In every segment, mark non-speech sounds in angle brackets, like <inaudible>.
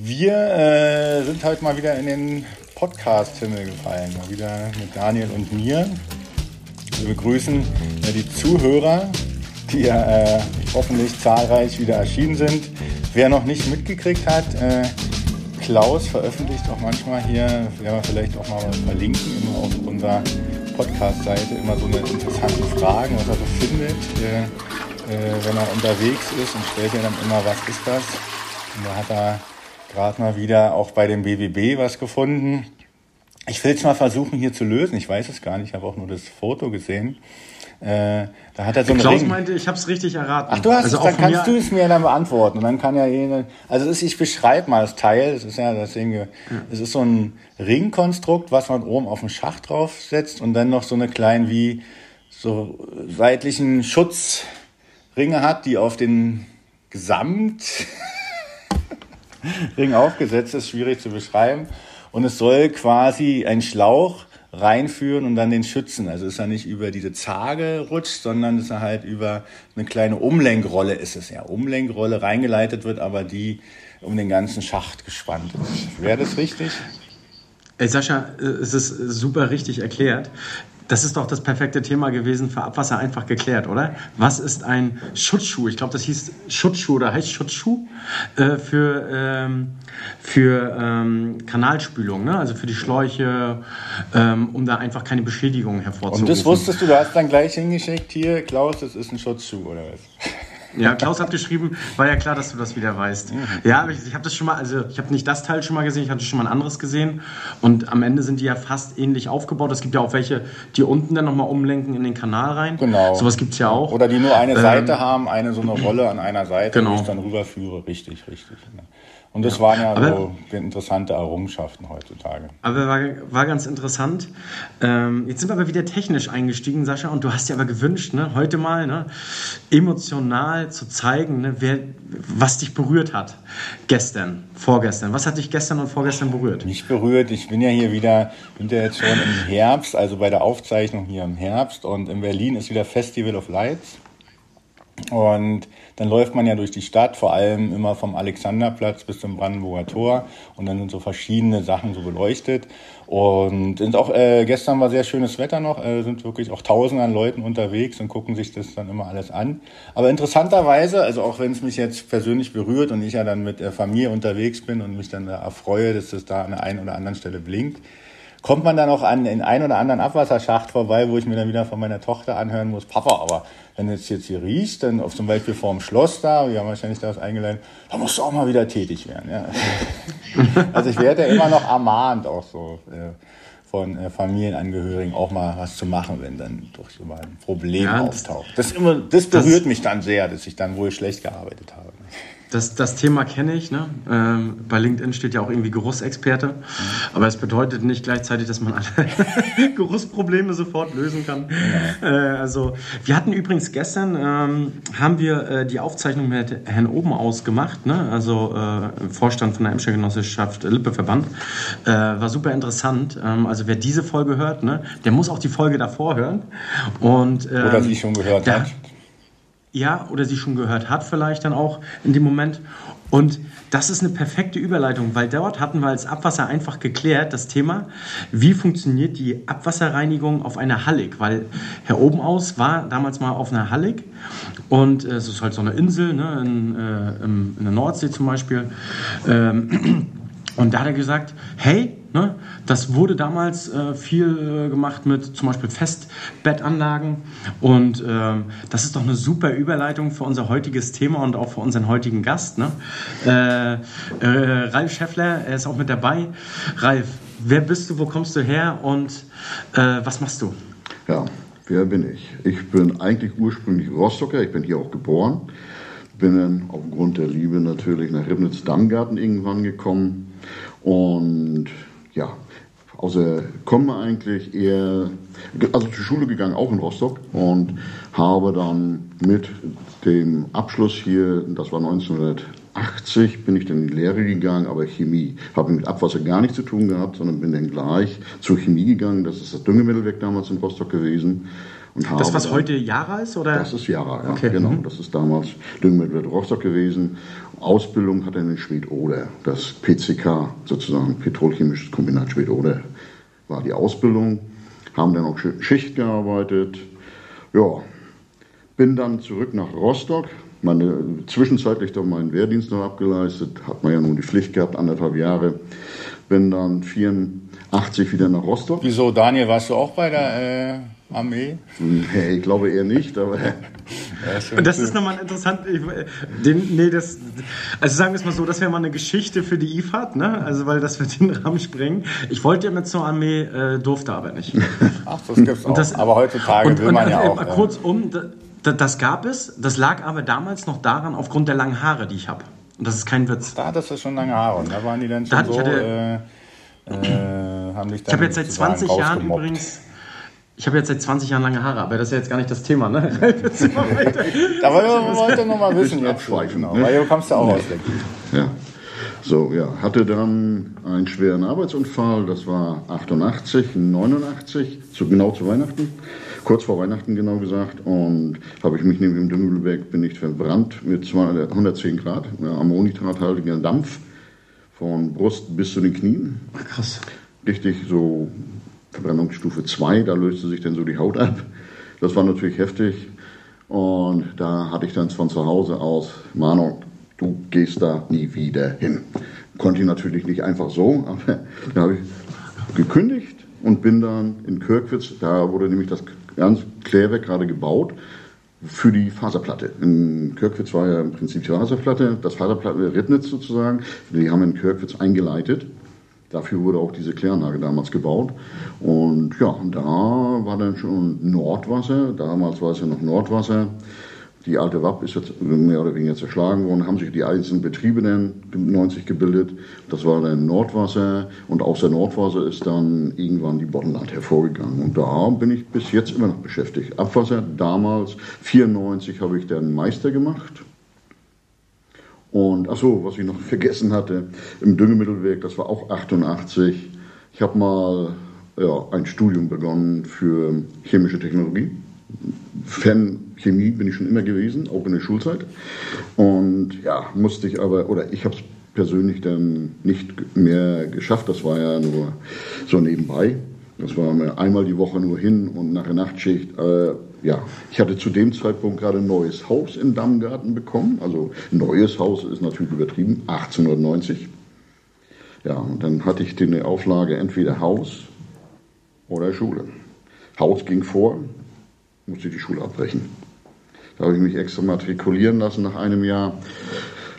Wir äh, sind heute mal wieder in den Podcast-Himmel gefallen. Mal wieder mit Daniel und mir. Wir begrüßen äh, die Zuhörer, die ja äh, hoffentlich zahlreich wieder erschienen sind. Wer noch nicht mitgekriegt hat, äh, Klaus veröffentlicht auch manchmal hier, werden wir vielleicht auch mal verlinken, immer auf unserer Podcast-Seite, immer so eine interessante Fragen, was er so findet, äh, wenn er unterwegs ist und stellt ja dann immer, was ist das? Und da hat er gerade mal wieder auch bei dem BBB was gefunden. Ich will es mal versuchen hier zu lösen. Ich weiß es gar nicht. Ich habe auch nur das Foto gesehen. Äh, da hat er so Klaus Ring. meinte, ich habe es richtig erraten. Ach, du hast also es, dann kannst du es mir dann beantworten. Und dann kann ja jene, also ist, ich beschreibe mal das Teil. Das ist ja, das sehen wir. Es ist so ein Ringkonstrukt, was man oben auf den Schacht draufsetzt und dann noch so eine kleinen wie so seitlichen Schutzringe hat, die auf den Gesamt <laughs> <laughs> Ring aufgesetzt ist, schwierig zu beschreiben. Und es soll quasi ein Schlauch reinführen und dann den schützen. Also ist er nicht über diese Zage rutscht, sondern ist er halt über eine kleine Umlenkrolle ist es ja. Umlenkrolle reingeleitet wird, aber die um den ganzen Schacht gespannt ist. Wäre das richtig? Ey, Sascha, äh, es ist super richtig erklärt. Das ist doch das perfekte Thema gewesen für Abwasser einfach geklärt, oder? Was ist ein Schutzschuh? Ich glaube, das hieß Schutzschuh oder heißt Schutzschuh äh, für, ähm, für ähm, Kanalspülung, ne? also für die Schläuche, ähm, um da einfach keine Beschädigung hervorzurufen. Und das wusstest du, du hast dann gleich hingeschickt, hier, Klaus, das ist ein Schutzschuh oder was? Ja, Klaus hat geschrieben, war ja klar, dass du das wieder weißt. Ja, ich, ich habe das schon mal, also ich habe nicht das Teil schon mal gesehen, ich hatte schon mal ein anderes gesehen. Und am Ende sind die ja fast ähnlich aufgebaut. Es gibt ja auch welche, die unten dann nochmal umlenken in den Kanal rein. Genau. Sowas gibt es ja auch. Oder die nur eine Seite haben, eine so eine Rolle an einer Seite, Genau. wo ich dann rüberführe. Richtig, richtig. ne. Und das waren ja so interessante Errungenschaften heutzutage. Aber war, war ganz interessant. Ähm, jetzt sind wir aber wieder technisch eingestiegen, Sascha, und du hast dir aber gewünscht, ne, heute mal ne, emotional zu zeigen, ne, wer, was dich berührt hat. Gestern, vorgestern. Was hat dich gestern und vorgestern berührt? Mich berührt, ich bin ja hier wieder, bin ja jetzt schon im Herbst, also bei der Aufzeichnung hier im Herbst und in Berlin ist wieder Festival of Lights. Und dann läuft man ja durch die Stadt, vor allem immer vom Alexanderplatz bis zum Brandenburger Tor. Und dann sind so verschiedene Sachen so beleuchtet. Und sind auch, äh, gestern war sehr schönes Wetter noch, äh, sind wirklich auch tausende an Leuten unterwegs und gucken sich das dann immer alles an. Aber interessanterweise, also auch wenn es mich jetzt persönlich berührt und ich ja dann mit der Familie unterwegs bin und mich dann da erfreue, dass das da an der einen oder anderen Stelle blinkt, kommt man dann auch an den ein oder anderen Abwasserschacht vorbei, wo ich mir dann wieder von meiner Tochter anhören muss, Papa, aber wenn es jetzt hier riecht, dann auf zum Beispiel vorm Schloss da, wir haben wahrscheinlich da was eingeladen, da musst du auch mal wieder tätig werden. Ja. <laughs> also ich werde ja immer noch ermahnt, auch so äh, von äh, Familienangehörigen auch mal was zu machen, wenn dann doch so mal ein Problem Ja, das- auftaucht. Das, immer, das berührt mich dann sehr, dass ich dann wohl schlecht gearbeitet habe. Das, das Thema kenne ich. Ne? Ähm, bei LinkedIn steht ja auch irgendwie Geruchsexperte. Aber es bedeutet nicht gleichzeitig, dass man alle <laughs> Geruchsprobleme sofort lösen kann. Äh, also wir hatten übrigens gestern ähm, haben wir äh, die Aufzeichnung mit Herrn Oben ausgemacht, ne? also äh, Vorstand von der Emscher Genossenschaft Lippeverband. Äh, war super interessant. Ähm, also wer diese Folge hört, ne, der muss auch die Folge davor hören. Und, ähm, Oder sie schon gehört da- hat. Ja, oder sie schon gehört hat vielleicht dann auch in dem Moment. Und das ist eine perfekte Überleitung, weil dort hatten wir als Abwasser einfach geklärt das Thema, wie funktioniert die Abwasserreinigung auf einer Hallig, weil Herr Obenaus war damals mal auf einer Hallig und äh, es ist halt so eine Insel ne, in, äh, in der Nordsee zum Beispiel. Ähm, <clears throat> und da hat er gesagt, hey, ne, das wurde damals äh, viel äh, gemacht mit zum Beispiel Festbettanlagen. Und ähm, das ist doch eine super Überleitung für unser heutiges Thema und auch für unseren heutigen Gast. Ne? Äh, äh, Ralf Scheffler, er ist auch mit dabei. Ralf, wer bist du, wo kommst du her und äh, was machst du? Ja, wer bin ich? Ich bin eigentlich ursprünglich Rostocker, ich bin hier auch geboren. Bin dann aufgrund der Liebe natürlich nach Ribnitz-Dammgarten irgendwann gekommen. Und ja, außer komme eigentlich eher, also zur Schule gegangen, auch in Rostock. Und habe dann mit dem Abschluss hier, das war 80 bin ich dann in die Lehre gegangen, aber Chemie. Habe mit Abwasser gar nichts zu tun gehabt, sondern bin dann gleich zur Chemie gegangen. Das ist das Düngemittelwerk damals in Rostock gewesen. Und das, was heute Jara ist? Oder? Das ist Jara, ja. Okay. Genau, mhm. das ist damals Düngemittelwerk Rostock gewesen. Ausbildung hat er in Schwedt-Oder. Das PCK, sozusagen Petrolchemisches Kombinat Schwedt-Oder, war die Ausbildung. Haben dann auch Schicht gearbeitet. Ja, bin dann zurück nach Rostock, meine, zwischenzeitlich dann meinen Wehrdienst noch abgeleistet, hat man ja nun die Pflicht gehabt, anderthalb Jahre. Bin dann 84 wieder nach Rostock. Wieso, Daniel, warst du auch bei der äh, Armee? Nee, ich glaube eher nicht, aber. Und das ist nochmal interessant. Den, nee, das, also sagen wir es mal so, das wäre mal eine Geschichte für die IFAD, ne? Also, weil das wird den Rahmen sprengen. Ich wollte ja mit zur Armee, äh, durfte aber nicht. Ach, das gibt's auch. Das, aber heutzutage und, will man und, ja auch. Kurzum, das gab es, das lag aber damals noch daran, aufgrund der langen Haare, die ich habe. Und das ist kein Witz. Da hattest du schon lange Haare und da waren die dann schon da, so, hatte, äh, äh, Ich habe jetzt seit 20 Jahren übrigens, ich habe jetzt seit 20 Jahren lange Haare, aber das ist ja jetzt gar nicht das Thema, ne? <laughs> da wollte ich noch mal wissen jetzt. Genau, weil du kommst ja auch aus der Gegend. Ja. So, ja, hatte dann einen schweren Arbeitsunfall, das war 88, 89, zu, genau zu Weihnachten kurz vor Weihnachten genau gesagt. Und habe ich mich neben dem Düngelberg bin ich verbrannt mit 110 Grad, ammoniumnitrathaltiger Dampf von Brust bis zu den Knien. Ach, krass. Richtig so Verbrennungsstufe 2, da löste sich dann so die Haut ab. Das war natürlich heftig. Und da hatte ich dann von zu Hause aus, Manu, du gehst da nie wieder hin. Konnte ich natürlich nicht einfach so, aber da habe ich gekündigt und bin dann in Kirkwitz, da wurde nämlich das ganz Klärwerk gerade gebaut für die Faserplatte. In Kirkwitz war ja im Prinzip die Faserplatte, das Faserplatte Rittnitz sozusagen. Die haben in Kirkwitz eingeleitet. Dafür wurde auch diese Kläranlage damals gebaut. Und ja, da war dann schon Nordwasser. Damals war es ja noch Nordwasser. Die alte WAP ist jetzt mehr oder weniger zerschlagen worden, haben sich die einzelnen Betriebe dann 90 gebildet. Das war dann Nordwasser und aus der Nordwasser ist dann irgendwann die Boddenland hervorgegangen. Und da bin ich bis jetzt immer noch beschäftigt. Abwasser damals, 94 habe ich dann Meister gemacht. Und ach so, was ich noch <laughs> vergessen hatte, im Düngemittelwerk, das war auch 88. Ich habe mal ja, ein Studium begonnen für chemische Technologie. Fan Chemie bin ich schon immer gewesen, auch in der Schulzeit. Und ja, musste ich aber, oder ich habe es persönlich dann nicht mehr geschafft. Das war ja nur so nebenbei. Das war einmal die Woche nur hin und nach der Nachtschicht. Äh, ja, ich hatte zu dem Zeitpunkt gerade ein neues Haus in Dammgarten bekommen. Also neues Haus ist natürlich übertrieben, 1890. Ja, und dann hatte ich die Auflage entweder Haus oder Schule. Haus ging vor, musste die Schule abbrechen. Da habe ich mich extra matrikulieren lassen nach einem Jahr.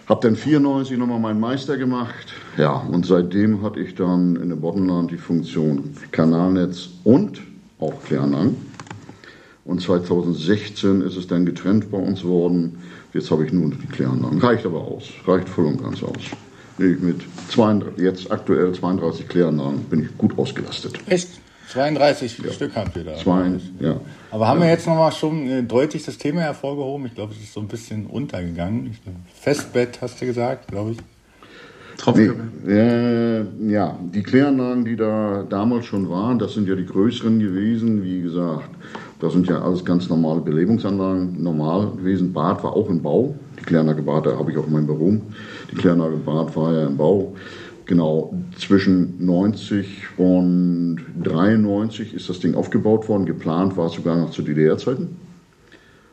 Habe dann 94 nochmal meinen Meister gemacht. Ja, und seitdem hatte ich dann in der Boddenland die Funktion Kanalnetz und auch Kläranlagen. Und 2016 ist es dann getrennt bei uns worden. Jetzt habe ich nur die Kläranlagen. Reicht aber aus. Reicht voll und ganz aus. Ich mit 32, jetzt aktuell 32 Kläranlagen bin ich gut ausgelastet. Echt? 32 ja. Stück habt ihr da. Zwei, ja. Aber haben wir jetzt nochmal schon äh, deutlich das Thema hervorgehoben? Ich glaube, es ist so ein bisschen untergegangen. Festbett hast du gesagt, glaube ich. Nee, äh, ja, die Kläranlagen, die da damals schon waren, das sind ja die größeren gewesen, wie gesagt. Das sind ja alles ganz normale Belebungsanlagen, normal gewesen. Bad war auch im Bau. Die Kläranlage Bad, da habe ich auch mein Büro. Die Kläranlage Bad war ja im Bau. Genau, zwischen 90 und 93 ist das Ding aufgebaut worden. Geplant war es sogar noch zu DDR-Zeiten.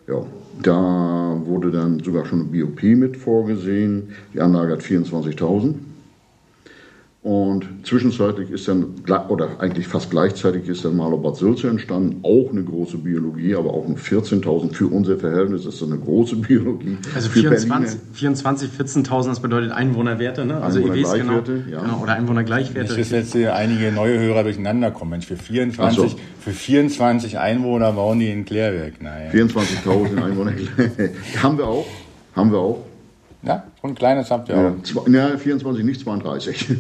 Ja, da wurde dann sogar schon eine BOP mit vorgesehen. Die Anlage hat 24.000. Und zwischenzeitlich ist dann, oder eigentlich fast gleichzeitig ist dann Malo Bad Sülze entstanden, auch eine große Biologie, aber auch nur 14.000. Für unser Verhältnis ist das eine große Biologie. Also 24, 24 14.000, das bedeutet Einwohnerwerte, ne? Also EWs, genau. Ja. genau. Oder Einwohnergleichwerte. Nicht, dass jetzt hier einige neue Hörer durcheinander kommen. Mensch, für 24, so. für 24 Einwohner bauen die ein Klärwerk. Naja. 24.000 Einwohner. <laughs> haben wir auch. Haben wir auch. Ja, so ein kleines habt ihr ja, auch. Zwei, ja, 24, nicht 32.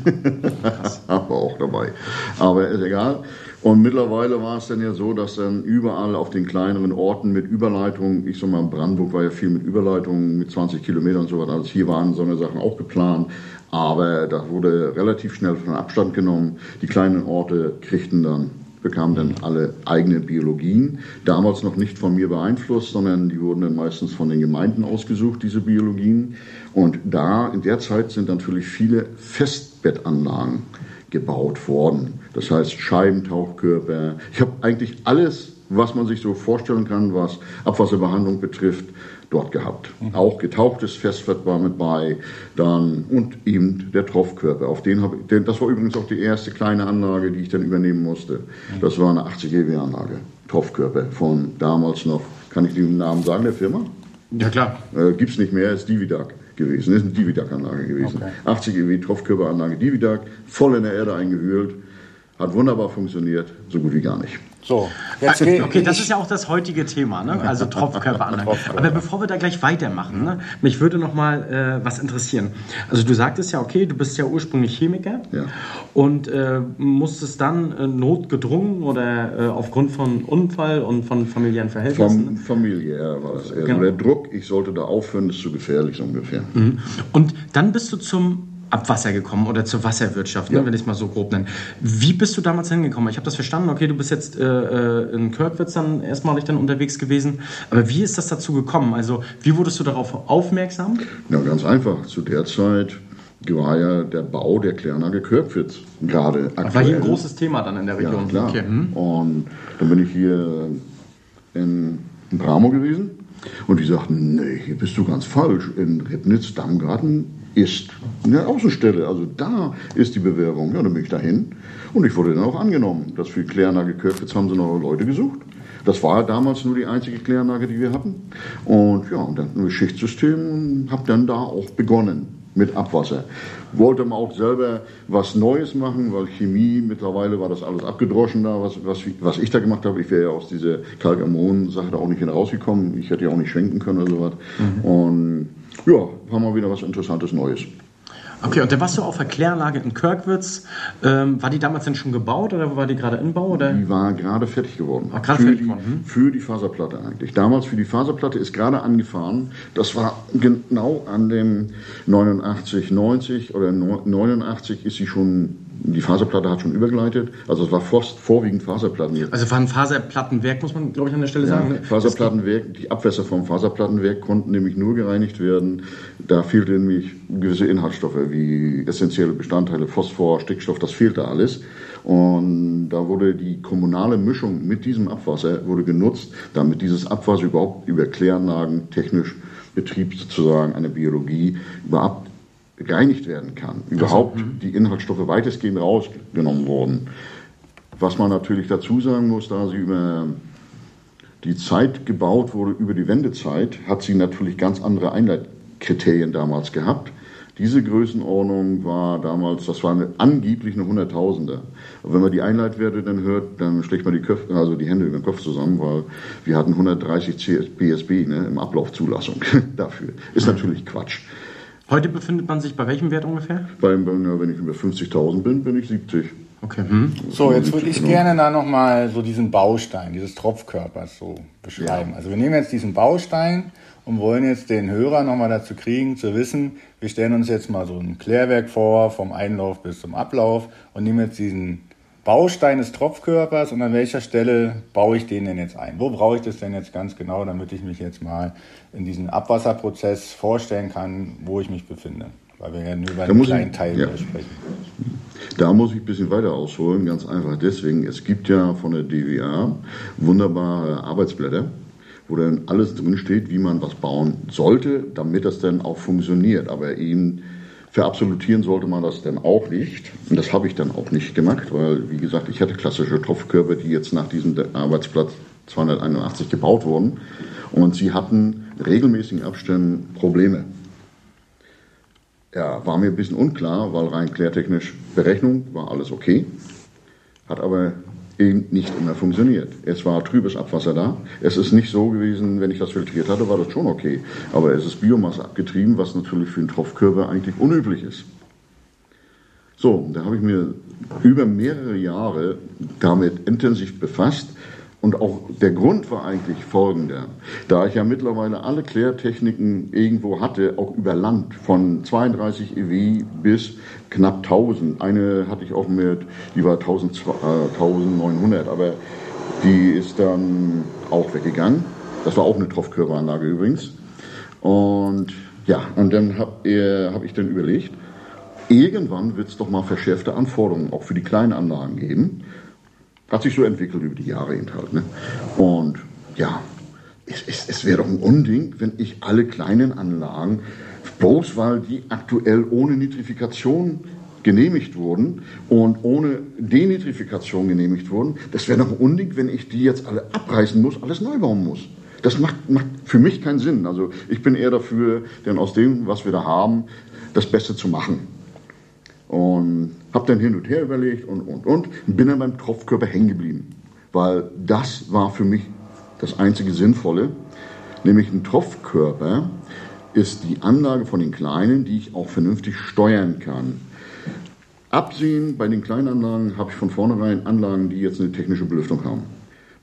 <laughs> Aber auch dabei. Aber ist egal. Und mittlerweile war es dann ja so, dass dann überall auf den kleineren Orten mit Überleitungen, ich sag mal, Brandenburg war ja viel mit Überleitungen, mit 20 Kilometern und so weiter, also hier waren so eine Sachen auch geplant, aber da wurde relativ schnell von Abstand genommen. Die kleinen Orte kriegten dann bekamen dann alle eigene Biologien. Damals noch nicht von mir beeinflusst, sondern die wurden dann meistens von den Gemeinden ausgesucht, diese Biologien. Und da, in der Zeit sind natürlich viele Festbettanlagen gebaut worden. Das heißt Scheibentauchkörper. Ich habe eigentlich alles, was man sich so vorstellen kann, was Abwasserbehandlung betrifft, dort gehabt. Mhm. Auch getauchtes Festfett war mit bei, dann und eben der Tropfkörper. Auf den habe ich, das war übrigens auch die erste kleine Anlage, die ich dann übernehmen musste. Mhm. Das war eine 80 EW Anlage, Tropfkörper von damals noch. Kann ich den Namen sagen der Firma? Ja klar. Äh, Gibt es nicht mehr, ist Dividag gewesen. Ist eine Dividag-Anlage gewesen. Okay. 80 EW Tropfkörperanlage Dividag, voll in der Erde eingewühlt. Hat wunderbar funktioniert, so gut wie gar nicht. So, jetzt okay, okay, das ist ja auch das heutige Thema, ne? also Tropfkörperanlage. <laughs> Aber bevor wir da gleich weitermachen, ne? mich würde noch mal äh, was interessieren. Also du sagtest ja, okay, du bist ja ursprünglich Chemiker ja. und äh, musstest dann äh, notgedrungen oder äh, aufgrund von Unfall und von familiären Verhältnissen? Von familiär war das. Genau. Der Druck, ich sollte da aufhören, ist zu gefährlich so ungefähr. Mhm. Und dann bist du zum Abwasser gekommen oder zur Wasserwirtschaft, ne, ja. ne, wenn ich es mal so grob nenne. Wie bist du damals hingekommen? Ich habe das verstanden, okay, du bist jetzt äh, äh, in Kirkwitz dann erstmalig dann unterwegs gewesen, aber wie ist das dazu gekommen? Also wie wurdest du darauf aufmerksam? Ja, ganz einfach. Zu der Zeit war ja der Bau der Klärnage Kirkwitz gerade aktuell. War hier ein großes Thema dann in der Region. Ja, klar. Okay. Hm. Und dann bin ich hier in, in Bramo gewesen und die sagten, nee, hier bist du ganz falsch. In Ribnitz, Dammgarten ist eine Außenstelle. Also da ist die Bewerbung. Ja, dann bin ich dahin und ich wurde dann auch angenommen. Das für Kläranlage Kirchwitz haben sie noch Leute gesucht. Das war damals nur die einzige Kläranlage, die wir hatten. Und ja, und dann ein Schichtsystem und habe dann da auch begonnen mit Abwasser. Wollte man auch selber was Neues machen, weil Chemie, mittlerweile war das alles abgedroschen da, was, was, was ich da gemacht habe. Ich wäre ja aus dieser Kalkamon-Sache da auch nicht hinausgekommen. Ich hätte ja auch nicht schwenken können oder sowas. Mhm. Und ja, haben wir wieder was Interessantes Neues. Okay, und dann warst du auf der Kläranlage in Kirkwitz. Ähm, war die damals denn schon gebaut oder war die gerade in Bau? Oder? Die war gerade fertig geworden. Ah, gerade fertig geworden. Hm? Für die Faserplatte eigentlich. Damals für die Faserplatte ist gerade angefahren. Das war genau an dem 89, 90 oder 89 ist sie schon die Faserplatte hat schon übergeleitet. Also es war vorwiegend Faserplatten jetzt. Also war ein Faserplattenwerk, muss man, glaube ich, an der Stelle ja, sagen. Ne? Faserplattenwerk, die Abwässer vom Faserplattenwerk konnten nämlich nur gereinigt werden. Da fehlten nämlich gewisse Inhaltsstoffe wie essentielle Bestandteile, Phosphor, Stickstoff, das fehlte alles. Und da wurde die kommunale Mischung mit diesem Abwasser wurde genutzt, damit dieses Abwasser überhaupt über Kläranlagen, technisch Betrieb sozusagen, eine Biologie überhaupt gereinigt werden kann. Überhaupt also, die Inhaltsstoffe weitestgehend rausgenommen wurden. Was man natürlich dazu sagen muss, da sie über die Zeit gebaut wurde, über die Wendezeit, hat sie natürlich ganz andere Einleitkriterien damals gehabt. Diese Größenordnung war damals, das war eine, angeblich eine Hunderttausender. Aber wenn man die Einleitwerte dann hört, dann schlägt man die, Köpfe, also die Hände über den Kopf zusammen, weil wir hatten 130 BSB ne, im Ablaufzulassung <laughs> dafür. Ist natürlich Quatsch. Heute befindet man sich bei welchem Wert ungefähr? Bei, wenn ich über 50.000 bin, bin ich 70. Okay. Hm. So, jetzt würde ich genau. gerne da nochmal so diesen Baustein, dieses Tropfkörpers so beschreiben. Ja. Also wir nehmen jetzt diesen Baustein und wollen jetzt den Hörer nochmal dazu kriegen, zu wissen, wir stellen uns jetzt mal so ein Klärwerk vor, vom Einlauf bis zum Ablauf und nehmen jetzt diesen Baustein des Tropfkörpers und an welcher Stelle baue ich den denn jetzt ein? Wo brauche ich das denn jetzt ganz genau, damit ich mich jetzt mal in diesen Abwasserprozess vorstellen kann, wo ich mich befinde? Weil wir ja nur über einen kleinen ich, Teil ja. sprechen. Da muss ich ein bisschen weiter ausholen, ganz einfach deswegen. Es gibt ja von der DWA wunderbare Arbeitsblätter, wo dann alles drin steht, wie man was bauen sollte, damit das dann auch funktioniert. Aber eben Verabsolutieren sollte man das dann auch nicht. Und das habe ich dann auch nicht gemacht, weil, wie gesagt, ich hatte klassische Tropfkörper, die jetzt nach diesem Arbeitsplatz 281 gebaut wurden. Und sie hatten regelmäßigen Abständen Probleme. Ja, war mir ein bisschen unklar, weil rein klärtechnisch Berechnung war alles okay. Hat aber eben nicht immer funktioniert. Es war trübes Abwasser da. Es ist nicht so gewesen, wenn ich das filtriert hatte, war das schon okay. Aber es ist Biomasse abgetrieben, was natürlich für einen Tropfkörper eigentlich unüblich ist. So, da habe ich mir über mehrere Jahre damit intensiv befasst. Und auch der Grund war eigentlich folgender. Da ich ja mittlerweile alle Klärtechniken irgendwo hatte, auch über Land, von 32 EW bis knapp 1000. Eine hatte ich auch mit, die war 1000, äh, 1900, aber die ist dann auch weggegangen. Das war auch eine Tropfkörperanlage übrigens. Und ja, und dann habe äh, hab ich dann überlegt, irgendwann wird es doch mal verschärfte Anforderungen auch für die kleinen Anlagen geben. Hat sich so entwickelt über die Jahre eben halt. Ne? Und ja, es, es, es wäre doch ein Unding, wenn ich alle kleinen Anlagen, bloß weil die aktuell ohne Nitrifikation genehmigt wurden und ohne Denitrifikation genehmigt wurden, das wäre doch ein Unding, wenn ich die jetzt alle abreißen muss, alles neu bauen muss. Das macht, macht für mich keinen Sinn. Also ich bin eher dafür, denn aus dem, was wir da haben, das Beste zu machen. Und habe dann hin und her überlegt und, und, und. Bin dann beim Tropfkörper hängen geblieben. Weil das war für mich das einzige Sinnvolle. Nämlich ein Tropfkörper ist die Anlage von den Kleinen, die ich auch vernünftig steuern kann. Absehen bei den Kleinanlagen habe ich von vornherein Anlagen, die jetzt eine technische Belüftung haben.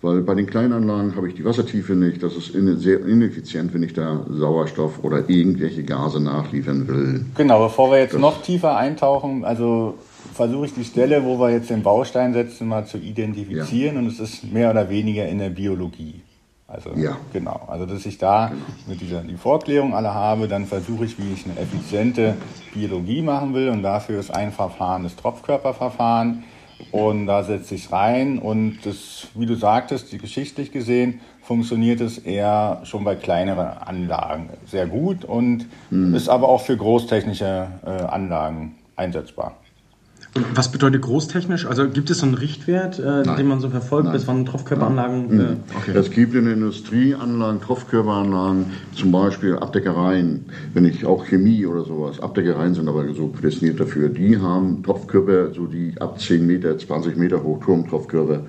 Weil bei den Kleinanlagen habe ich die Wassertiefe nicht. Das ist sehr ineffizient, wenn ich da Sauerstoff oder irgendwelche Gase nachliefern will. Genau, bevor wir jetzt das noch tiefer eintauchen, also versuche ich die Stelle, wo wir jetzt den Baustein setzen, mal zu identifizieren. Ja. Und es ist mehr oder weniger in der Biologie. Also ja. genau, also dass ich da genau. mit dieser die Vorklärung alle habe, dann versuche ich, wie ich eine effiziente Biologie machen will und dafür ist ein Verfahren das Tropfkörperverfahren und da setze ich rein und das, wie du sagtest, die geschichtlich gesehen funktioniert es eher schon bei kleineren Anlagen sehr gut und mhm. ist aber auch für großtechnische äh, Anlagen einsetzbar. Was bedeutet großtechnisch? Also gibt es so einen Richtwert, äh, den man so verfolgt, Nein. bis wann Tropfkörperanlagen? Mhm. Äh, okay. Es gibt in Industrieanlagen Tropfkörperanlagen, zum Beispiel Abdeckereien, wenn ich auch Chemie oder sowas, Abdeckereien sind aber so prädestiniert dafür, die haben Tropfkörper, so die ab 10 Meter, 20 Meter hoch, Turmtropfkörper.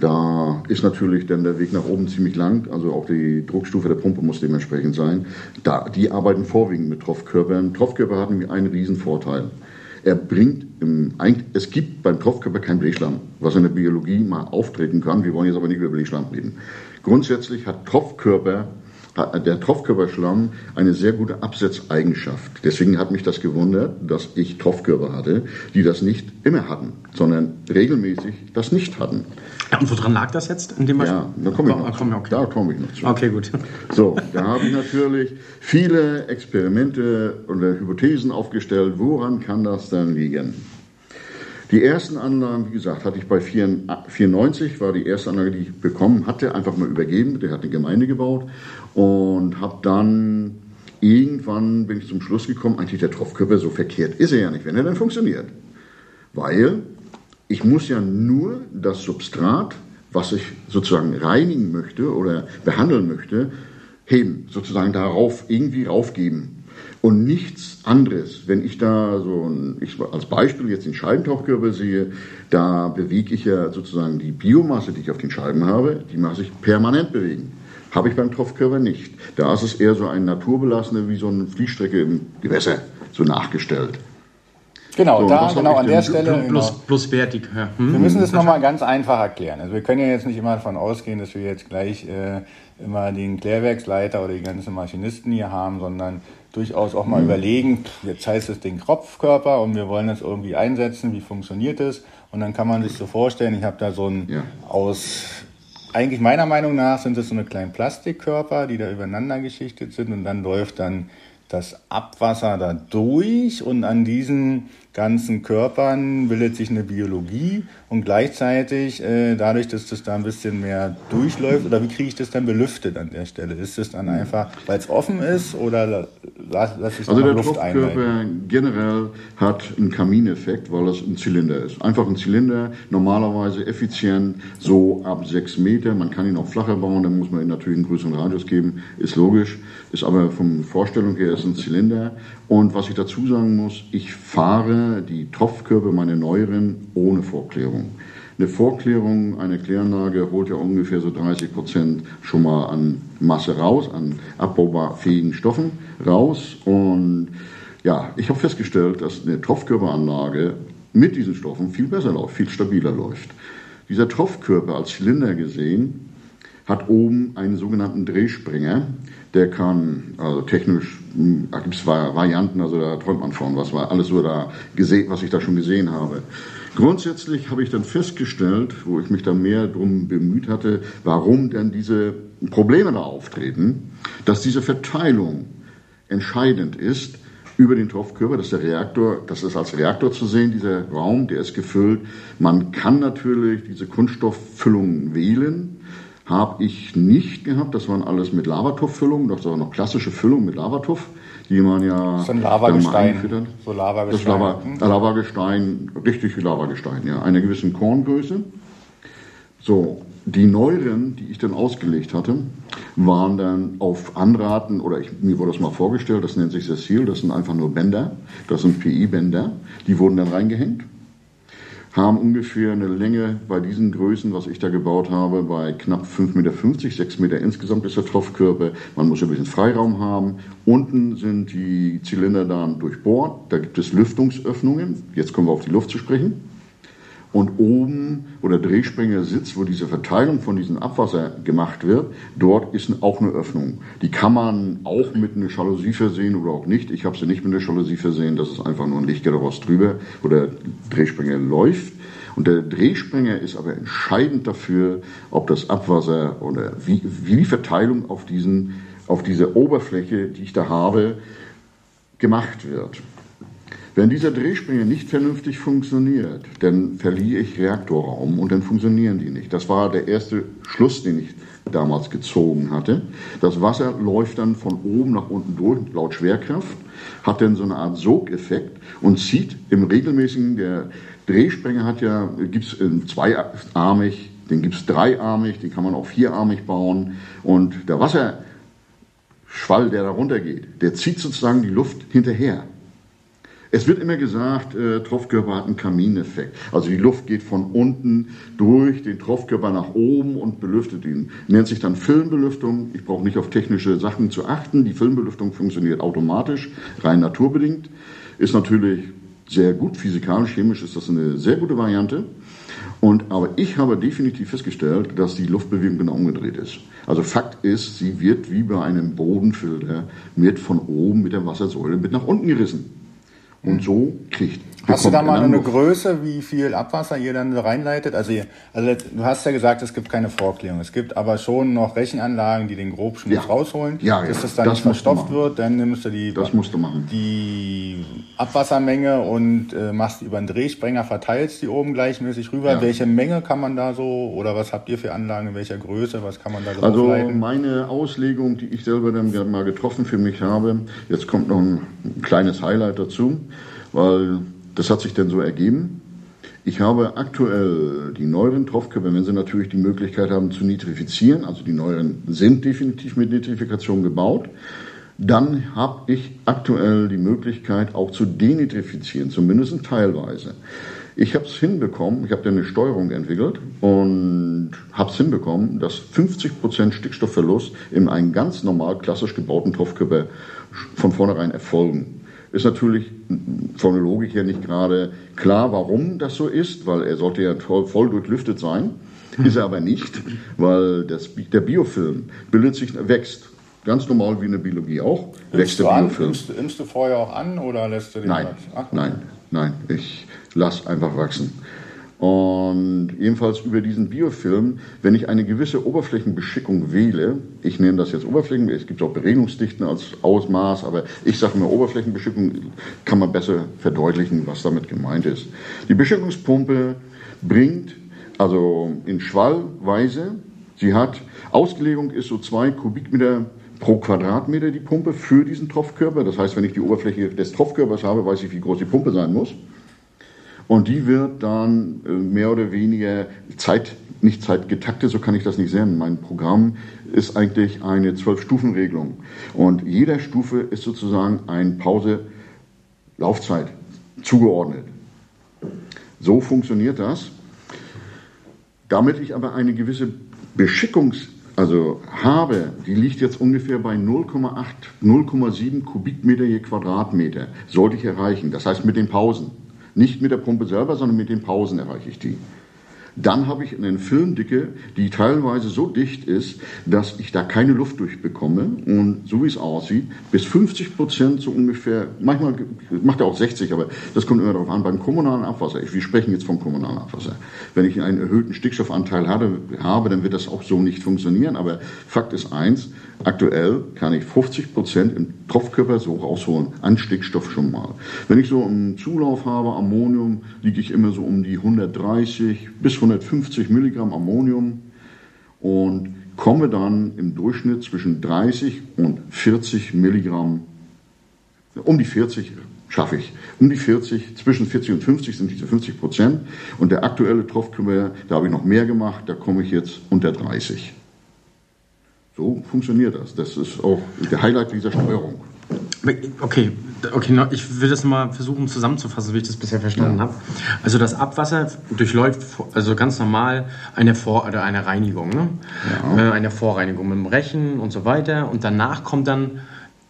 Da ist natürlich dann der Weg nach oben ziemlich lang, also auch die Druckstufe der Pumpe muss dementsprechend sein. Da, die arbeiten vorwiegend mit Tropfkörpern. Tropfkörper hatten einen riesen Vorteil. Er bringt, es gibt beim Tropfkörper kein Bleischlamm, was in der Biologie mal auftreten kann. Wir wollen jetzt aber nicht über Bleischlamm reden. Grundsätzlich hat Tropfkörper der Tropfkörperschlamm eine sehr gute Absetzeigenschaft. Deswegen hat mich das gewundert, dass ich Tropfkörper hatte, die das nicht immer hatten, sondern regelmäßig das nicht hatten. Ja, und woran lag das jetzt in dem Beispiel? Ja, da komme ich, noch komm, okay. Da komme ich noch zu. Okay, gut. So, da habe ich natürlich viele Experimente oder Hypothesen aufgestellt. Woran kann das dann liegen? Die ersten Anlagen, wie gesagt, hatte ich bei 94, war die erste Anlage, die ich bekommen hatte, einfach mal übergeben. Der hat eine Gemeinde gebaut und habe dann irgendwann bin ich zum Schluss gekommen, eigentlich der Tropfkörper so verkehrt ist er ja nicht, wenn er dann funktioniert. Weil ich muss ja nur das Substrat, was ich sozusagen reinigen möchte oder behandeln möchte, heben, sozusagen darauf irgendwie raufgeben und nichts anderes. Wenn ich da so ein, ich als Beispiel jetzt den Scheibentauchkörper sehe, da bewege ich ja sozusagen die Biomasse, die ich auf den Scheiben habe, die mache ich permanent bewegen. Habe ich beim Tropfkörper nicht. Da ist es eher so ein naturbelassener, wie so eine Fließstrecke im Gewässer, so nachgestellt. Genau, so, da, genau an der Stelle. Plus, genau. plus wertig. Ja. Hm, wir müssen das nochmal ganz einfach erklären. Also wir können ja jetzt nicht immer davon ausgehen, dass wir jetzt gleich äh, immer den Klärwerksleiter oder die ganzen Maschinisten hier haben, sondern durchaus auch mal mhm. überlegen, jetzt heißt es den Kropfkörper und wir wollen das irgendwie einsetzen, wie funktioniert das? Und dann kann man sich so vorstellen, ich habe da so ein ja. aus, eigentlich meiner Meinung nach sind das so eine kleinen Plastikkörper, die da übereinander geschichtet sind. Und dann läuft dann das Abwasser da durch. Und an diesen ganzen Körpern bildet sich eine Biologie und gleichzeitig äh, dadurch, dass das da ein bisschen mehr durchläuft, oder wie kriege ich das dann belüftet an der Stelle? Ist das dann einfach, weil es offen ist oder lasse lass ich Also der Luft generell hat einen Kamineffekt, weil es ein Zylinder ist. Einfach ein Zylinder, normalerweise effizient, so ab 6 Meter. Man kann ihn auch flacher bauen, dann muss man ihm natürlich einen größeren Radius geben, ist logisch. Ist aber von Vorstellung her ist ein Zylinder. Und was ich dazu sagen muss, ich fahre die Tropfkörper, meine neueren, ohne Vorklärung. Eine Vorklärung, eine Kläranlage holt ja ungefähr so 30 Prozent schon mal an Masse raus, an abbaufähigen Stoffen raus. Und ja, ich habe festgestellt, dass eine Tropfkörperanlage mit diesen Stoffen viel besser läuft, viel stabiler läuft. Dieser Tropfkörper als Zylinder gesehen hat oben einen sogenannten Drehspringer. Der kann, also technisch, da gibt es Varianten, also da träumt man von, was war alles so da gesehen, was ich da schon gesehen habe. Grundsätzlich habe ich dann festgestellt, wo ich mich dann mehr darum bemüht hatte, warum denn diese Probleme da auftreten, dass diese Verteilung entscheidend ist über den Tropfkörper, dass der Reaktor, das ist als Reaktor zu sehen, dieser Raum, der ist gefüllt. Man kann natürlich diese Kunststofffüllungen wählen, habe ich nicht gehabt. Das waren alles mit Lavatofffüllungen, das war noch klassische Füllung mit Lavatoff, die man ja. Ist ein Lavagestein. So Lavagestein. Das Lava, hm? Lavagestein, richtig Lavagestein, ja, einer gewissen Korngröße. So, die neueren, die ich dann ausgelegt hatte, waren dann auf Anraten, oder ich, mir wurde das mal vorgestellt, das nennt sich Cecil, das sind einfach nur Bänder, das sind PI-Bänder, die wurden dann reingehängt haben ungefähr eine Länge bei diesen Größen, was ich da gebaut habe, bei knapp 5,50 Meter, 6 Meter insgesamt ist der Tropfkörper. Man muss ein bisschen Freiraum haben. Unten sind die Zylinder dann durchbohrt. Da gibt es Lüftungsöffnungen. Jetzt kommen wir auf die Luft zu sprechen und oben, wo der Drehspringer sitzt, wo diese Verteilung von diesem Abwasser gemacht wird, dort ist auch eine Öffnung. Die kann man auch mit einer Jalousie versehen oder auch nicht. Ich habe sie nicht mit einer Jalousie versehen, das ist einfach nur ein Lichtgerost drüber, wo der Drehspringer läuft. Und der Drehspringer ist aber entscheidend dafür, ob das Abwasser oder wie, wie die Verteilung auf, diesen, auf diese Oberfläche, die ich da habe, gemacht wird. Wenn dieser Drehspringer nicht vernünftig funktioniert, dann verliere ich Reaktorraum und dann funktionieren die nicht. Das war der erste Schluss, den ich damals gezogen hatte. Das Wasser läuft dann von oben nach unten durch, laut Schwerkraft, hat dann so eine Art Sogeffekt und zieht im regelmäßigen, der Drehspringer hat ja, gibt es zweiarmig, den gibt es dreiarmig, den kann man auch vierarmig bauen und der Wasserschwall, der da runtergeht, der zieht sozusagen die Luft hinterher. Es wird immer gesagt, äh, Tropfkörper hat einen Kamineffekt. Also die Luft geht von unten durch den Tropfkörper nach oben und belüftet ihn. Nennt sich dann Filmbelüftung. Ich brauche nicht auf technische Sachen zu achten. Die Filmbelüftung funktioniert automatisch, rein naturbedingt. Ist natürlich sehr gut, physikalisch, chemisch ist das eine sehr gute Variante. Und, aber ich habe definitiv festgestellt, dass die Luftbewegung genau umgedreht ist. Also Fakt ist, sie wird wie bei einem Bodenfilter mit von oben mit der Wassersäule mit nach unten gerissen. Und so kriegt. Hast du da mal eine Größe, wie viel Abwasser ihr dann reinleitet? Also, also du hast ja gesagt, es gibt keine Vorklärung. Es gibt aber schon noch Rechenanlagen, die den Grobschmutz ja. rausholen. Ja, ja. das dann das nicht verstopft wird, dann nimmst du die, das musst du machen. die Abwassermenge und äh, machst über einen Drehsprenger, verteilst die oben gleichmäßig rüber. Ja. Welche Menge kann man da so, oder was habt ihr für Anlagen, in welcher Größe, was kann man da so Also aufleiten? meine Auslegung, die ich selber dann mal getroffen für mich habe, jetzt kommt noch ein kleines Highlight dazu weil das hat sich dann so ergeben. Ich habe aktuell die neueren Tropfkörper, wenn sie natürlich die Möglichkeit haben zu nitrifizieren, also die neueren sind definitiv mit Nitrifikation gebaut, dann habe ich aktuell die Möglichkeit auch zu denitrifizieren, zumindest teilweise. Ich habe es hinbekommen, ich habe da eine Steuerung entwickelt und habe es hinbekommen, dass 50% Stickstoffverlust in einem ganz normal klassisch gebauten Tropfkörper von vornherein erfolgen. Ist natürlich von der Logik her nicht gerade klar, warum das so ist, weil er sollte ja voll, voll durchlüftet sein. Ist er aber nicht, weil das, der Biofilm bildet sich, wächst. Ganz normal wie in der Biologie auch. Wächst der Biofilm. Impfst, impfst, du vorher auch an oder lässt du den Nein, Ach, nein, nein. Ich lasse einfach wachsen. Und jedenfalls über diesen Biofilm, wenn ich eine gewisse Oberflächenbeschickung wähle, ich nehme das jetzt Oberflächen, es gibt auch Beregungsdichten als Ausmaß, aber ich sage mir Oberflächenbeschickung, kann man besser verdeutlichen, was damit gemeint ist. Die Beschickungspumpe bringt also in Schwallweise, sie hat, Auslegung ist so zwei Kubikmeter pro Quadratmeter die Pumpe für diesen Tropfkörper. Das heißt, wenn ich die Oberfläche des Tropfkörpers habe, weiß ich, wie groß die Pumpe sein muss. Und die wird dann äh, mehr oder weniger Zeit, nicht zeitgetaktet, so kann ich das nicht sehen. Mein Programm ist eigentlich eine Zwölf-Stufen-Regelung. Und jeder Stufe ist sozusagen ein Pause-Laufzeit zugeordnet. So funktioniert das. Damit ich aber eine gewisse Beschickungs- also habe, die liegt jetzt ungefähr bei 0,8, 0,7 Kubikmeter je Quadratmeter, sollte ich erreichen. Das heißt mit den Pausen. Nicht mit der Pumpe selber, sondern mit den Pausen erreiche ich die. Dann habe ich eine Filmdicke, die teilweise so dicht ist, dass ich da keine Luft durchbekomme. Und so wie es aussieht, bis 50 Prozent so ungefähr, manchmal macht er auch 60, aber das kommt immer darauf an, beim kommunalen Abwasser, wir sprechen jetzt vom kommunalen Abwasser, wenn ich einen erhöhten Stickstoffanteil habe, dann wird das auch so nicht funktionieren. Aber Fakt ist eins, Aktuell kann ich 50 Prozent im Tropfkörper so rausholen, an Stickstoff schon mal. Wenn ich so einen Zulauf habe, Ammonium, liege ich immer so um die 130 bis 150 Milligramm Ammonium und komme dann im Durchschnitt zwischen 30 und 40 Milligramm, um die 40 schaffe ich. Um die 40, zwischen 40 und 50 sind diese 50 Prozent. Und der aktuelle Tropfkörper, da habe ich noch mehr gemacht, da komme ich jetzt unter 30. So funktioniert das. Das ist auch der Highlight dieser Steuerung. Okay, okay, ich will das mal versuchen zusammenzufassen, wie ich das bisher verstanden ja. habe. Also das Abwasser durchläuft also ganz normal eine Vor- oder eine Reinigung, ne? Ja. Äh, eine Vorreinigung mit dem Rechen und so weiter. Und danach kommt dann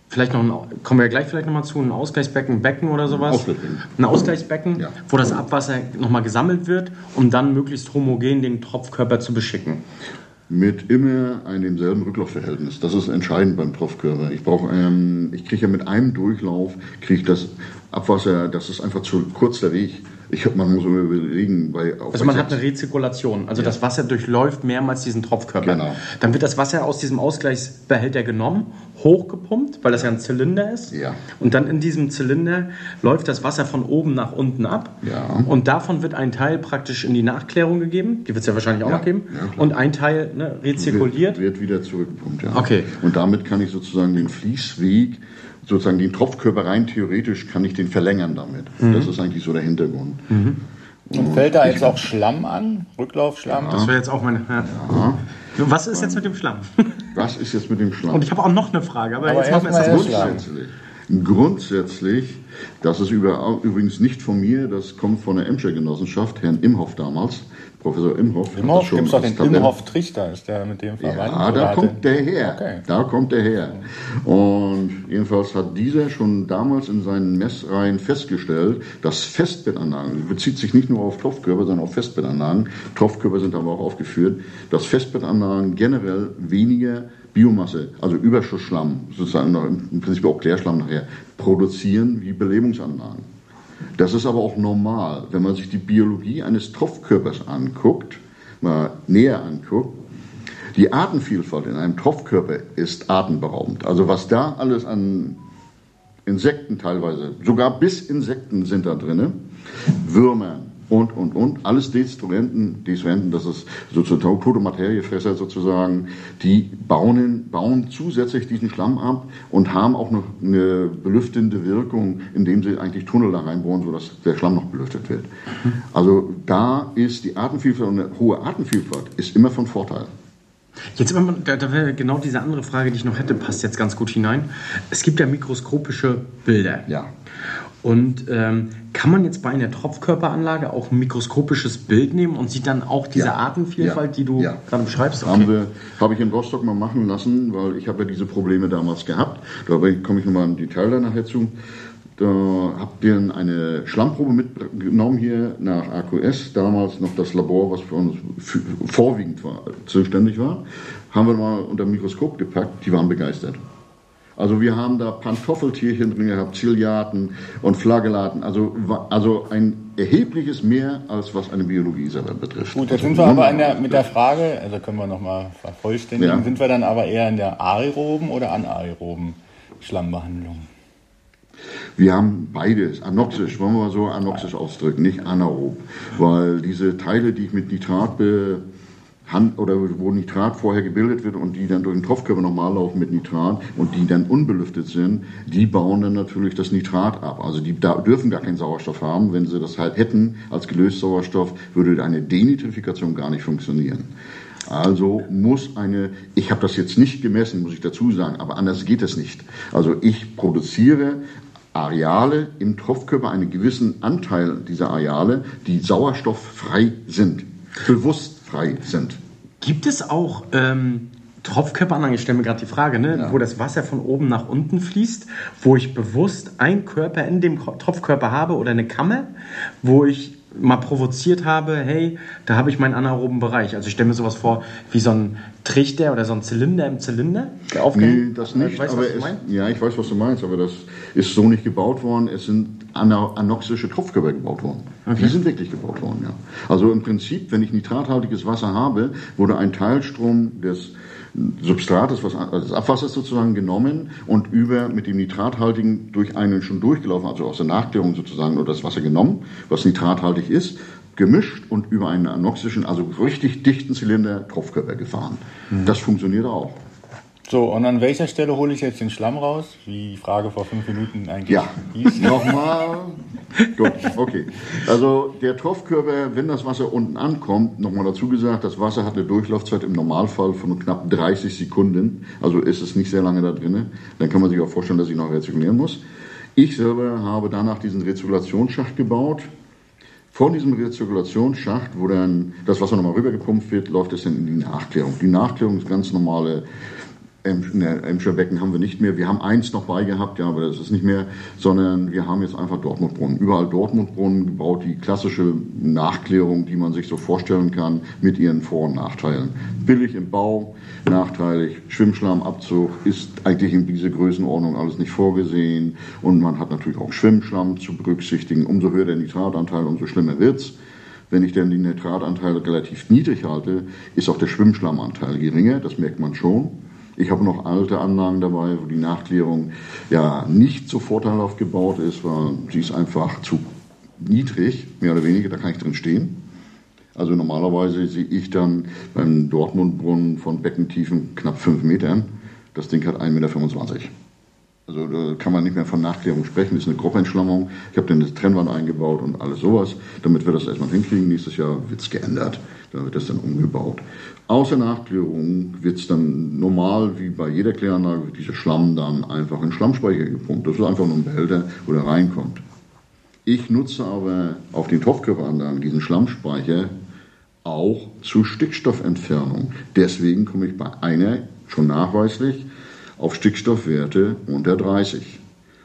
vielleicht noch ein, kommen wir gleich vielleicht nochmal zu, ein Ausgleichsbecken, Becken oder sowas. Ausgleichsbecken. Ein Ausgleichsbecken, ja. wo das Abwasser nochmal gesammelt wird, um dann möglichst homogen den Tropfkörper zu beschicken mit immer einem demselben Rücklaufverhältnis. Das ist entscheidend beim Tropfkörper. Ich brauche, ähm, ich kriege ja mit einem Durchlauf kriege das Abwasser, das ist einfach zu kurz der Weg. Ich hab, man muss immer überlegen, bei Also man hat eine Rezirkulation, also ja. das Wasser durchläuft mehrmals diesen Tropfkörper. Genau. Dann wird das Wasser aus diesem Ausgleichsbehälter genommen, hochgepumpt, weil das ja ein Zylinder ist. Ja. Und dann in diesem Zylinder läuft das Wasser von oben nach unten ab. Ja. Und davon wird ein Teil praktisch in die Nachklärung gegeben. Die wird es ja wahrscheinlich auch ja. noch geben. Ja, und ein Teil ne, rezirkuliert. Wird, wird wieder zurückgepumpt, ja. Okay. Und damit kann ich sozusagen den Fließweg sozusagen den Tropfkörper rein theoretisch kann ich den verlängern damit. Mhm. Das ist eigentlich so der Hintergrund. Mhm. Und fällt da jetzt auch Schlamm an? Rücklaufschlamm? Ja. Das wäre jetzt auch meine. Ja. Ja. Was ist jetzt mit dem Schlamm? <laughs> Was ist jetzt mit dem Schlamm? Und ich habe auch noch eine Frage, aber, aber jetzt machen wir erst das grundsätzlich. Grundsätzlich, das ist über, übrigens nicht von mir, das kommt von der Emscher Genossenschaft, Herrn Imhoff damals. Professor Imhoff. Imhoff, gibt es doch den Imhoff-Trichter, ist der mit dem verwandt? Ja, da kommt der her. Okay. Da kommt der her. Und jedenfalls hat dieser schon damals in seinen Messreihen festgestellt, dass Festbettanlagen, bezieht sich nicht nur auf Tropfkörper, sondern auf Festbettanlagen, Tropfkörper sind aber auch aufgeführt, dass Festbettanlagen generell weniger Biomasse, also Überschussschlamm, sozusagen im Prinzip auch Klärschlamm nachher, produzieren wie Belebungsanlagen. Das ist aber auch normal, wenn man sich die Biologie eines Tropfkörpers anguckt, mal näher anguckt. Die Artenvielfalt in einem Tropfkörper ist atemberaubend. Also was da alles an Insekten teilweise, sogar bis Insekten sind da drin, Würmer, und, und, und. Alles Destruenten, Destruenten, das ist sozusagen tote Materiefresser sozusagen, die bauen, bauen zusätzlich diesen Schlamm ab und haben auch noch eine belüftende Wirkung, indem sie eigentlich Tunnel da reinbohren, sodass der Schlamm noch belüftet wird. Also da ist die Artenvielfalt und eine hohe Artenvielfalt ist immer von Vorteil. Jetzt, da, da wäre genau diese andere Frage, die ich noch hätte, passt jetzt ganz gut hinein. Es gibt ja mikroskopische Bilder. Ja. Und ähm, kann man jetzt bei einer Tropfkörperanlage auch ein mikroskopisches Bild nehmen und sieht dann auch diese ja. Artenvielfalt, ja. die du ja. gerade beschreibst? Okay. Habe hab ich in Rostock mal machen lassen, weil ich habe ja diese Probleme damals gehabt. Da komme ich nochmal im Detail nachher zu. Da habt ihr eine Schlammprobe mitgenommen hier nach AQS, damals noch das Labor, was für uns vorwiegend war, zuständig war. Haben wir mal unter dem Mikroskop gepackt, die waren begeistert. Also wir haben da Pantoffeltierchen drin gehabt, Ziliaten und Flagellaten. Also, also ein erhebliches mehr, als was eine Biologie selber betrifft. Gut, jetzt sind wir aber der, mit der Frage, also können wir nochmal vervollständigen, ja. sind wir dann aber eher in der aeroben oder anaeroben Schlammbehandlung? Wir haben beides, anoxisch, wollen wir mal so anoxisch ausdrücken, nicht anaerob. Weil diese Teile, die ich mit Nitrat be Hand oder wo Nitrat vorher gebildet wird und die dann durch den Tropfkörper normal laufen mit Nitrat und die dann unbelüftet sind, die bauen dann natürlich das Nitrat ab. Also die da dürfen gar keinen Sauerstoff haben. Wenn sie das halt hätten als gelöst Sauerstoff, würde eine Denitrifikation gar nicht funktionieren. Also muss eine, ich habe das jetzt nicht gemessen, muss ich dazu sagen, aber anders geht es nicht. Also ich produziere Areale im Tropfkörper, einen gewissen Anteil dieser Areale, die sauerstofffrei sind. Bewusst frei sind. Gibt es auch ähm, Tropfkörperanlage, ich stelle mir gerade die Frage, ne? Ja. wo das Wasser von oben nach unten fließt, wo ich bewusst einen Körper in dem Tropfkörper habe oder eine Kammer, wo ich mal provoziert habe, hey, da habe ich meinen anaeroben Bereich. Also ich stelle mir sowas vor wie so ein Trichter oder so ein Zylinder im Zylinder, der aufgehängt. Nee, das nicht. Weißt, aber es, ja, ich weiß, was du meinst, aber das ist so nicht gebaut worden. Es sind anoxische Tropfkörper gebaut worden. Okay. Die sind wirklich gebaut worden, ja. Also im Prinzip, wenn ich nitrathaltiges Wasser habe, wurde ein Teilstrom des Substrates, was, also des Abwassers sozusagen genommen und über mit dem nitrathaltigen durch einen schon durchgelaufen, also aus der Nachklärung sozusagen nur das Wasser genommen, was nitrathaltig ist, gemischt und über einen anoxischen, also richtig dichten Zylinder Tropfkörper gefahren. Mhm. Das funktioniert auch. So, und an welcher Stelle hole ich jetzt den Schlamm raus? Wie die Frage vor fünf Minuten eigentlich ja. hieß. <laughs> Nochmal. Gut, okay. Also der Tropfkörper, wenn das Wasser unten ankommt, nochmal dazu gesagt, das Wasser hat eine Durchlaufzeit im Normalfall von knapp 30 Sekunden. Also ist es nicht sehr lange da drin. Dann kann man sich auch vorstellen, dass ich noch rezirkulieren muss. Ich selber habe danach diesen Rezirkulationsschacht gebaut. Von diesem Rezirkulationsschacht, wo dann das Wasser nochmal rübergepumpt wird, läuft es dann in die Nachklärung. Die Nachklärung ist ganz normale Emscher Becken haben wir nicht mehr. Wir haben eins noch beigehabt, ja, aber das ist nicht mehr, sondern wir haben jetzt einfach Dortmundbrunnen. Überall Dortmundbrunnen gebaut, die klassische Nachklärung, die man sich so vorstellen kann, mit ihren Vor- und Nachteilen. Billig im Bau, nachteilig, Schwimmschlammabzug ist eigentlich in dieser Größenordnung alles nicht vorgesehen und man hat natürlich auch Schwimmschlamm zu berücksichtigen. Umso höher der Nitratanteil, umso schlimmer wird's. Wenn ich dann den Nitratanteil relativ niedrig halte, ist auch der Schwimmschlammanteil geringer, das merkt man schon. Ich habe noch alte Anlagen dabei, wo die Nachklärung ja nicht so vorteilhaft gebaut ist, weil sie ist einfach zu niedrig, mehr oder weniger, da kann ich drin stehen. Also normalerweise sehe ich dann beim Dortmundbrunnen von Beckentiefen knapp 5 Metern. Das Ding hat 1,25 Meter. Also da kann man nicht mehr von Nachklärung sprechen. Das ist eine Gruppentschlammung. Ich habe dann eine Trennwand eingebaut und alles sowas, damit wir das erstmal hinkriegen. Nächstes Jahr wird es geändert. Da wird das dann umgebaut. Außer Nachklärung wird es dann normal, wie bei jeder Kläranlage, wird dieser Schlamm dann einfach in den Schlammspeicher gepumpt. Das ist einfach nur ein Behälter, wo der reinkommt. Ich nutze aber auf den Topfkörperanlagen diesen Schlammspeicher auch zur Stickstoffentfernung. Deswegen komme ich bei einer schon nachweislich auf Stickstoffwerte unter 30.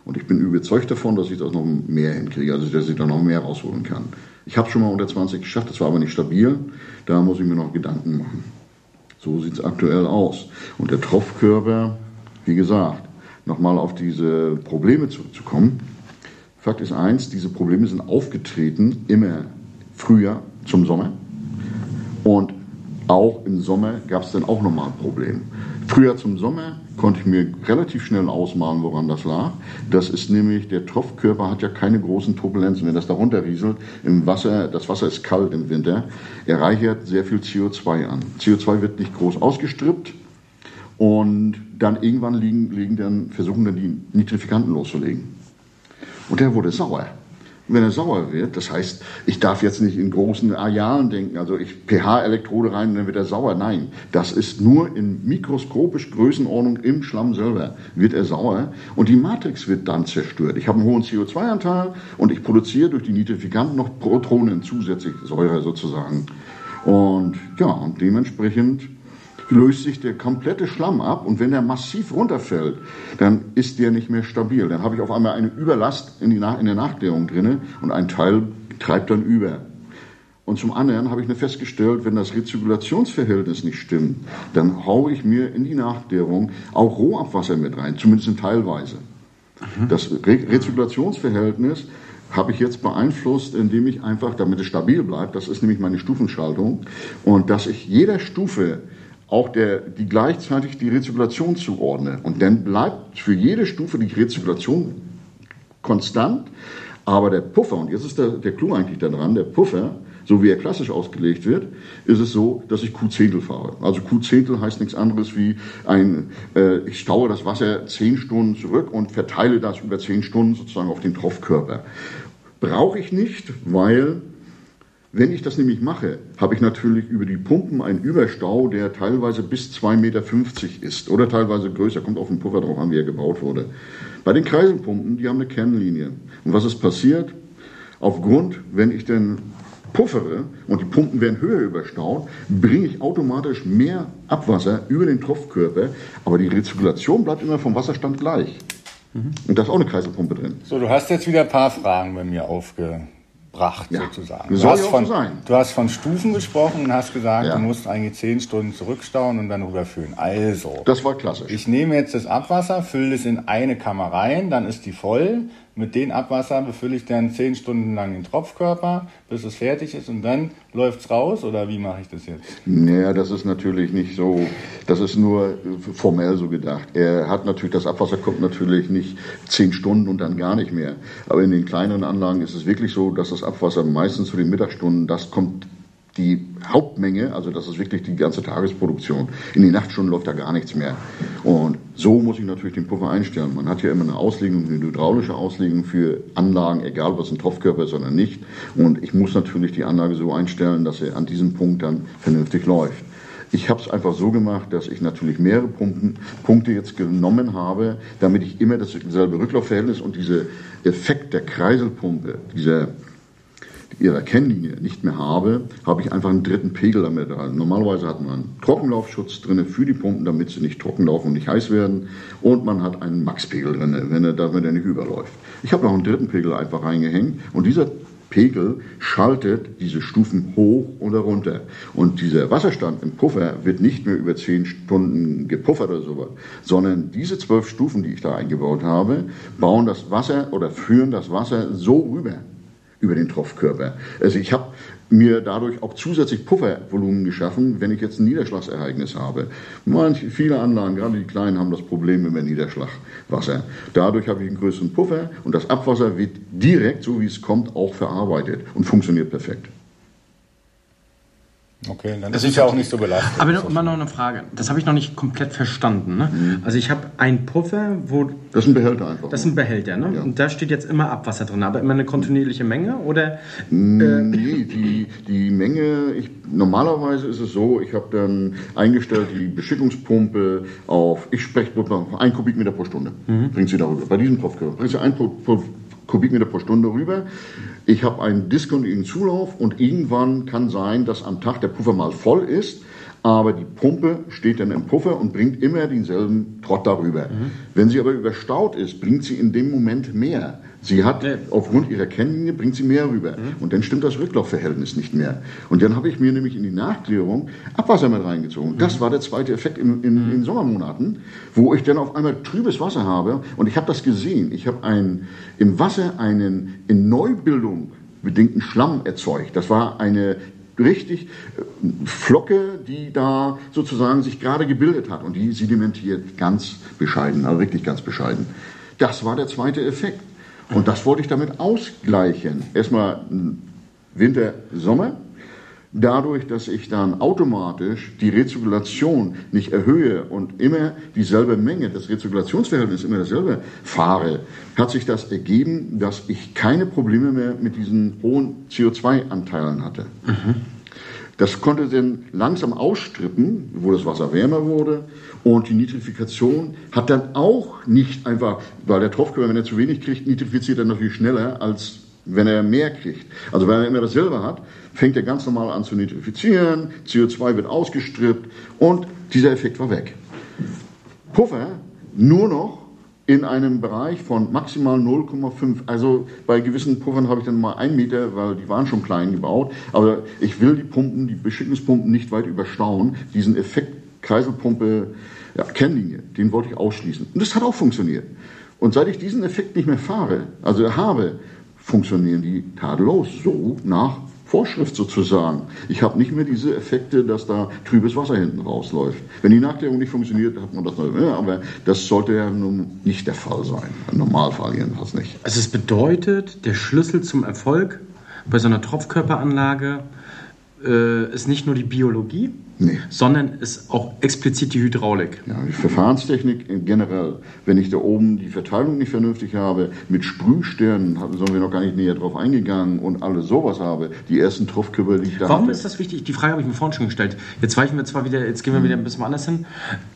Und ich bin überzeugt davon, dass ich das noch mehr hinkriege, also dass ich da noch mehr rausholen kann. Ich habe schon mal unter 20 geschafft, das war aber nicht stabil. Da muss ich mir noch Gedanken machen. So sieht es aktuell aus. Und der Tropfkörper, wie gesagt, nochmal auf diese Probleme zurückzukommen. Fakt ist eins, diese Probleme sind aufgetreten immer früher zum Sommer. Und auch im Sommer gab es dann auch nochmal ein Problem. Früher zum Sommer konnte ich mir relativ schnell ausmalen, woran das lag. Das ist nämlich, der Tropfkörper hat ja keine großen Turbulenzen. Wenn das da runterrieselt, im Wasser, das Wasser ist kalt im Winter, er reichert sehr viel CO2 an. CO2 wird nicht groß ausgestrippt und dann irgendwann liegen, liegen dann, versuchen dann die Nitrifikanten loszulegen. Und der wurde sauer wenn er sauer wird. Das heißt, ich darf jetzt nicht in großen Arealen denken, also ich pH-Elektrode rein und dann wird er sauer. Nein, das ist nur in mikroskopisch Größenordnung im Schlamm selber wird er sauer und die Matrix wird dann zerstört. Ich habe einen hohen CO2-Anteil und ich produziere durch die Nitrifikanten noch Protonen zusätzlich, Säure sozusagen. Und ja, und dementsprechend löst sich der komplette Schlamm ab und wenn der massiv runterfällt, dann ist der nicht mehr stabil. Dann habe ich auf einmal eine Überlast in, die, in der Nachklärung drinne und ein Teil treibt dann über. Und zum anderen habe ich mir festgestellt, wenn das Rezirkulationsverhältnis nicht stimmt, dann haue ich mir in die Nachklärung auch Rohabwasser mit rein, zumindest teilweise. Mhm. Das Re Rezirkulationsverhältnis habe ich jetzt beeinflusst, indem ich einfach, damit es stabil bleibt, das ist nämlich meine Stufenschaltung, und dass ich jeder Stufe auch der, die gleichzeitig die Rezirkulation zuordne. Und dann bleibt für jede Stufe die Rezirkulation konstant, aber der Puffer, und jetzt ist der, der Clou eigentlich daran, der Puffer, so wie er klassisch ausgelegt wird, ist es so, dass ich Q-Zehntel fahre. Also Q-Zehntel heißt nichts anderes wie ein, äh, ich staue das Wasser zehn Stunden zurück und verteile das über zehn Stunden sozusagen auf den Tropfkörper. Brauche ich nicht, weil wenn ich das nämlich mache, habe ich natürlich über die Pumpen einen Überstau, der teilweise bis 2,50 Meter ist oder teilweise größer, kommt auf den Puffer drauf an, wie er gebaut wurde. Bei den Kreiselpumpen, die haben eine Kernlinie. Und was ist passiert? Aufgrund, wenn ich denn puffere und die Pumpen werden höher überstaut, bringe ich automatisch mehr Abwasser über den Tropfkörper, aber die Rezirkulation bleibt immer vom Wasserstand gleich. Mhm. Und da ist auch eine Kreiselpumpe drin. So, du hast jetzt wieder ein paar Fragen bei mir aufge gebracht, ja. sozusagen. Du hast, von, du hast von Stufen gesprochen und hast gesagt, ja. du musst eigentlich zehn Stunden zurückstauen und dann rüberführen. Also. Das war klassisch. Ich nehme jetzt das Abwasser, fülle es in eine Kammer rein, dann ist die voll. Mit dem Abwasser befülle ich dann zehn Stunden lang den Tropfkörper, bis es fertig ist und dann läuft es raus oder wie mache ich das jetzt? Naja, das ist natürlich nicht so, das ist nur formell so gedacht. Er hat natürlich, das Abwasser kommt natürlich nicht zehn Stunden und dann gar nicht mehr. Aber in den kleineren Anlagen ist es wirklich so, dass das Abwasser meistens zu den Mittagsstunden, das kommt die Hauptmenge, also das ist wirklich die ganze Tagesproduktion. In den Nachtstunden läuft da gar nichts mehr. Und so muss ich natürlich den Puffer einstellen. Man hat ja immer eine Auslegung, eine hydraulische Auslegung für Anlagen, egal ob es ein Tropfkörper ist oder nicht. Und ich muss natürlich die Anlage so einstellen, dass sie an diesem Punkt dann vernünftig läuft. Ich habe es einfach so gemacht, dass ich natürlich mehrere Pumpen, Punkte jetzt genommen habe, damit ich immer dasselbe Rücklaufverhältnis und diese Effekt der Kreiselpumpe, dieser ihrer Kennlinie nicht mehr habe, habe ich einfach einen dritten Pegel damit dran. Normalerweise hat man einen Trockenlaufschutz drin für die Pumpen, damit sie nicht trocken laufen und nicht heiß werden. Und man hat einen Maxpegel drin, wenn er, damit er nicht überläuft. Ich habe noch einen dritten Pegel einfach reingehängt und dieser Pegel schaltet diese Stufen hoch oder runter. Und dieser Wasserstand im Puffer wird nicht mehr über zehn Stunden gepuffert oder sowas, sondern diese zwölf Stufen, die ich da eingebaut habe, bauen das Wasser oder führen das Wasser so rüber über den Tropfkörper. Also ich habe mir dadurch auch zusätzlich Puffervolumen geschaffen, wenn ich jetzt ein Niederschlagsereignis habe. Manche, viele Anlagen, gerade die kleinen, haben das Problem mit dem Niederschlagwasser. Dadurch habe ich einen größeren Puffer und das Abwasser wird direkt, so wie es kommt, auch verarbeitet und funktioniert perfekt. Okay, dann das ist ja auch nicht so belastet. Aber noch, mal noch eine Frage. Das habe ich noch nicht komplett verstanden. Ne? Mhm. Also ich habe einen Puffer, wo... Das ist ein Behälter einfach. Das ist ein Behälter, ne? Ja. Und da steht jetzt immer Abwasser drin, aber immer eine kontinuierliche Menge, oder? Mm, äh, nee, die, die Menge, ich, normalerweise ist es so, ich habe dann eingestellt die Beschickungspumpe auf, ich spreche ein Kubikmeter pro Stunde, mhm. bringt sie darüber. Bei diesem Tropfkörper bringt sie ein Kubikmeter pro Stunde rüber. Ich habe einen diskontinuierlichen Zulauf und irgendwann kann sein, dass am Tag der Puffer mal voll ist, aber die Pumpe steht dann im Puffer und bringt immer denselben Trott darüber. Mhm. Wenn sie aber überstaut ist, bringt sie in dem Moment mehr. Sie hat, ja. aufgrund ihrer Kennlinie, bringt sie mehr rüber. Mhm. Und dann stimmt das Rücklaufverhältnis nicht mehr. Und dann habe ich mir nämlich in die Nachklärung Abwasser mit reingezogen. Mhm. Das war der zweite Effekt in, in, in, Sommermonaten, wo ich dann auf einmal trübes Wasser habe. Und ich habe das gesehen. Ich habe ein, im Wasser einen in Neubildung bedingten Schlamm erzeugt. Das war eine richtig äh, Flocke, die da sozusagen sich gerade gebildet hat und die sedimentiert ganz bescheiden, also wirklich ganz bescheiden. Das war der zweite Effekt. Und das wollte ich damit ausgleichen. Erstmal Winter, Sommer. Dadurch, dass ich dann automatisch die Rezirkulation nicht erhöhe und immer dieselbe Menge, das Rezirkulationsverhältnis immer dasselbe fahre, hat sich das ergeben, dass ich keine Probleme mehr mit diesen hohen CO2-Anteilen hatte. Mhm. Das konnte dann langsam ausstrippen, wo das Wasser wärmer wurde. Und die Nitrifikation hat dann auch nicht einfach, weil der Tropfkörper, wenn er zu wenig kriegt, nitrifiziert er natürlich schneller, als wenn er mehr kriegt. Also wenn er immer dasselbe hat, fängt er ganz normal an zu nitrifizieren, CO2 wird ausgestrippt und dieser Effekt war weg. Puffer nur noch in einem Bereich von maximal 0,5. Also bei gewissen Puffern habe ich dann mal einen Meter, weil die waren schon klein gebaut. Aber ich will die Pumpen, die Beschickungspumpen nicht weit überstauen. Diesen Effekt Kreiselpumpe, ja, Kennlinie, den wollte ich ausschließen. Und das hat auch funktioniert. Und seit ich diesen Effekt nicht mehr fahre, also habe, funktionieren die tadellos so nach Vorschrift sozusagen. Ich habe nicht mehr diese Effekte, dass da trübes Wasser hinten rausläuft. Wenn die Nachklärung nicht funktioniert, hat man das mehr, aber das sollte ja nun nicht der Fall sein. Im Normalfall jedenfalls nicht. Also es bedeutet, der Schlüssel zum Erfolg bei so einer Tropfkörperanlage äh, ist nicht nur die Biologie, Nee. sondern ist auch explizit die Hydraulik. Ja, die Verfahrenstechnik generell. Wenn ich da oben die Verteilung nicht vernünftig habe, mit Sprühsternen, sind wir noch gar nicht näher drauf eingegangen und alles sowas habe, die ersten Tropfkörper, die ich da Warum hatte. ist das wichtig? Die Frage habe ich mir vorhin schon gestellt. Jetzt weichen wir zwar wieder, jetzt gehen wir wieder ein bisschen anders hin.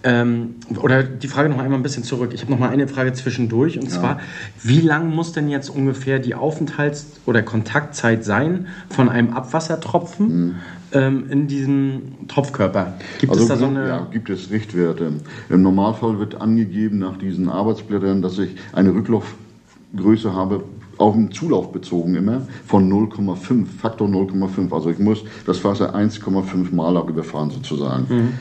Ähm, oder die Frage noch einmal ein bisschen zurück. Ich habe noch mal eine Frage zwischendurch und ja. zwar, wie lang muss denn jetzt ungefähr die Aufenthalts- oder Kontaktzeit sein von einem Abwassertropfen? Mhm ähm, in diesem Tropfkörper? Gibt also, es da so eine. Ja, gibt es Richtwerte. Im Normalfall wird angegeben nach diesen Arbeitsblättern, dass ich eine Rücklaufgröße habe, auf den Zulauf bezogen immer, von 0,5, Faktor 0,5. Also ich muss das Wasser 1,5 Mal überfahren sozusagen. Mhm.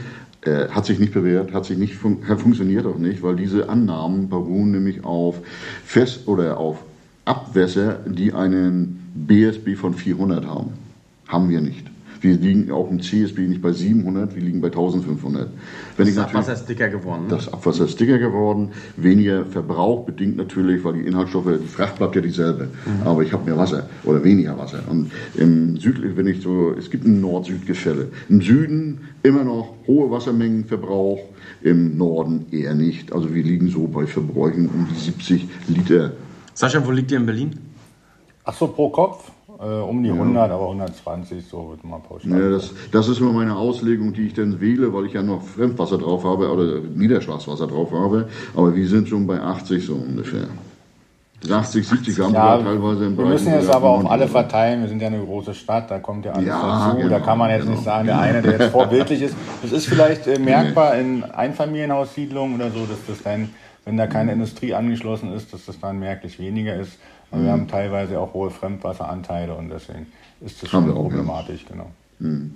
Äh, hat sich nicht bewährt, hat sich nicht fun funktioniert auch nicht, weil diese Annahmen beruhen nämlich auf Fest oder auf Abwässer, die einen BSB von 400 haben. Haben wir nicht. Wir liegen auch im CSB nicht bei 700, wir liegen bei 1500. Wenn das Abwasser ist dicker geworden. Ne? Das Abwasser ist dicker geworden, weniger Verbrauch bedingt natürlich, weil die Inhaltsstoffe, die Fracht bleibt ja dieselbe, mhm. aber ich habe mehr Wasser oder weniger Wasser. Und im südlichen, wenn ich so, es gibt ein Nord-Süd-Gefälle. Im Süden immer noch hohe Wassermengenverbrauch, im Norden eher nicht. Also wir liegen so bei Verbräuchen um die 70 Liter. Sascha, wo liegt ihr in Berlin? Ach so, pro Kopf? Äh, um die ja. 100, aber 120, so wird man pauschal. Ja, das, das ist immer meine Auslegung, die ich dann wähle, weil ich ja noch Fremdwasser drauf habe oder Niederschlagswasser drauf habe. Aber wir sind schon bei 80 so ungefähr. 80, 70 haben ja, wir teilweise im Wir müssen jetzt aber auch alle verteilen. Wir sind ja eine große Stadt, da kommt ja alles ja, dazu. Genau, da kann man jetzt genau. nicht sagen, der eine, der jetzt <laughs> vorbildlich ist. Das ist vielleicht äh, merkbar in Einfamilienhaussiedlungen oder so, dass das dann, wenn da keine Industrie angeschlossen ist, dass das dann merklich weniger ist. Aber mhm. wir haben teilweise auch hohe Fremdwasseranteile und deswegen ist das schon problematisch, ja. genau. Mhm.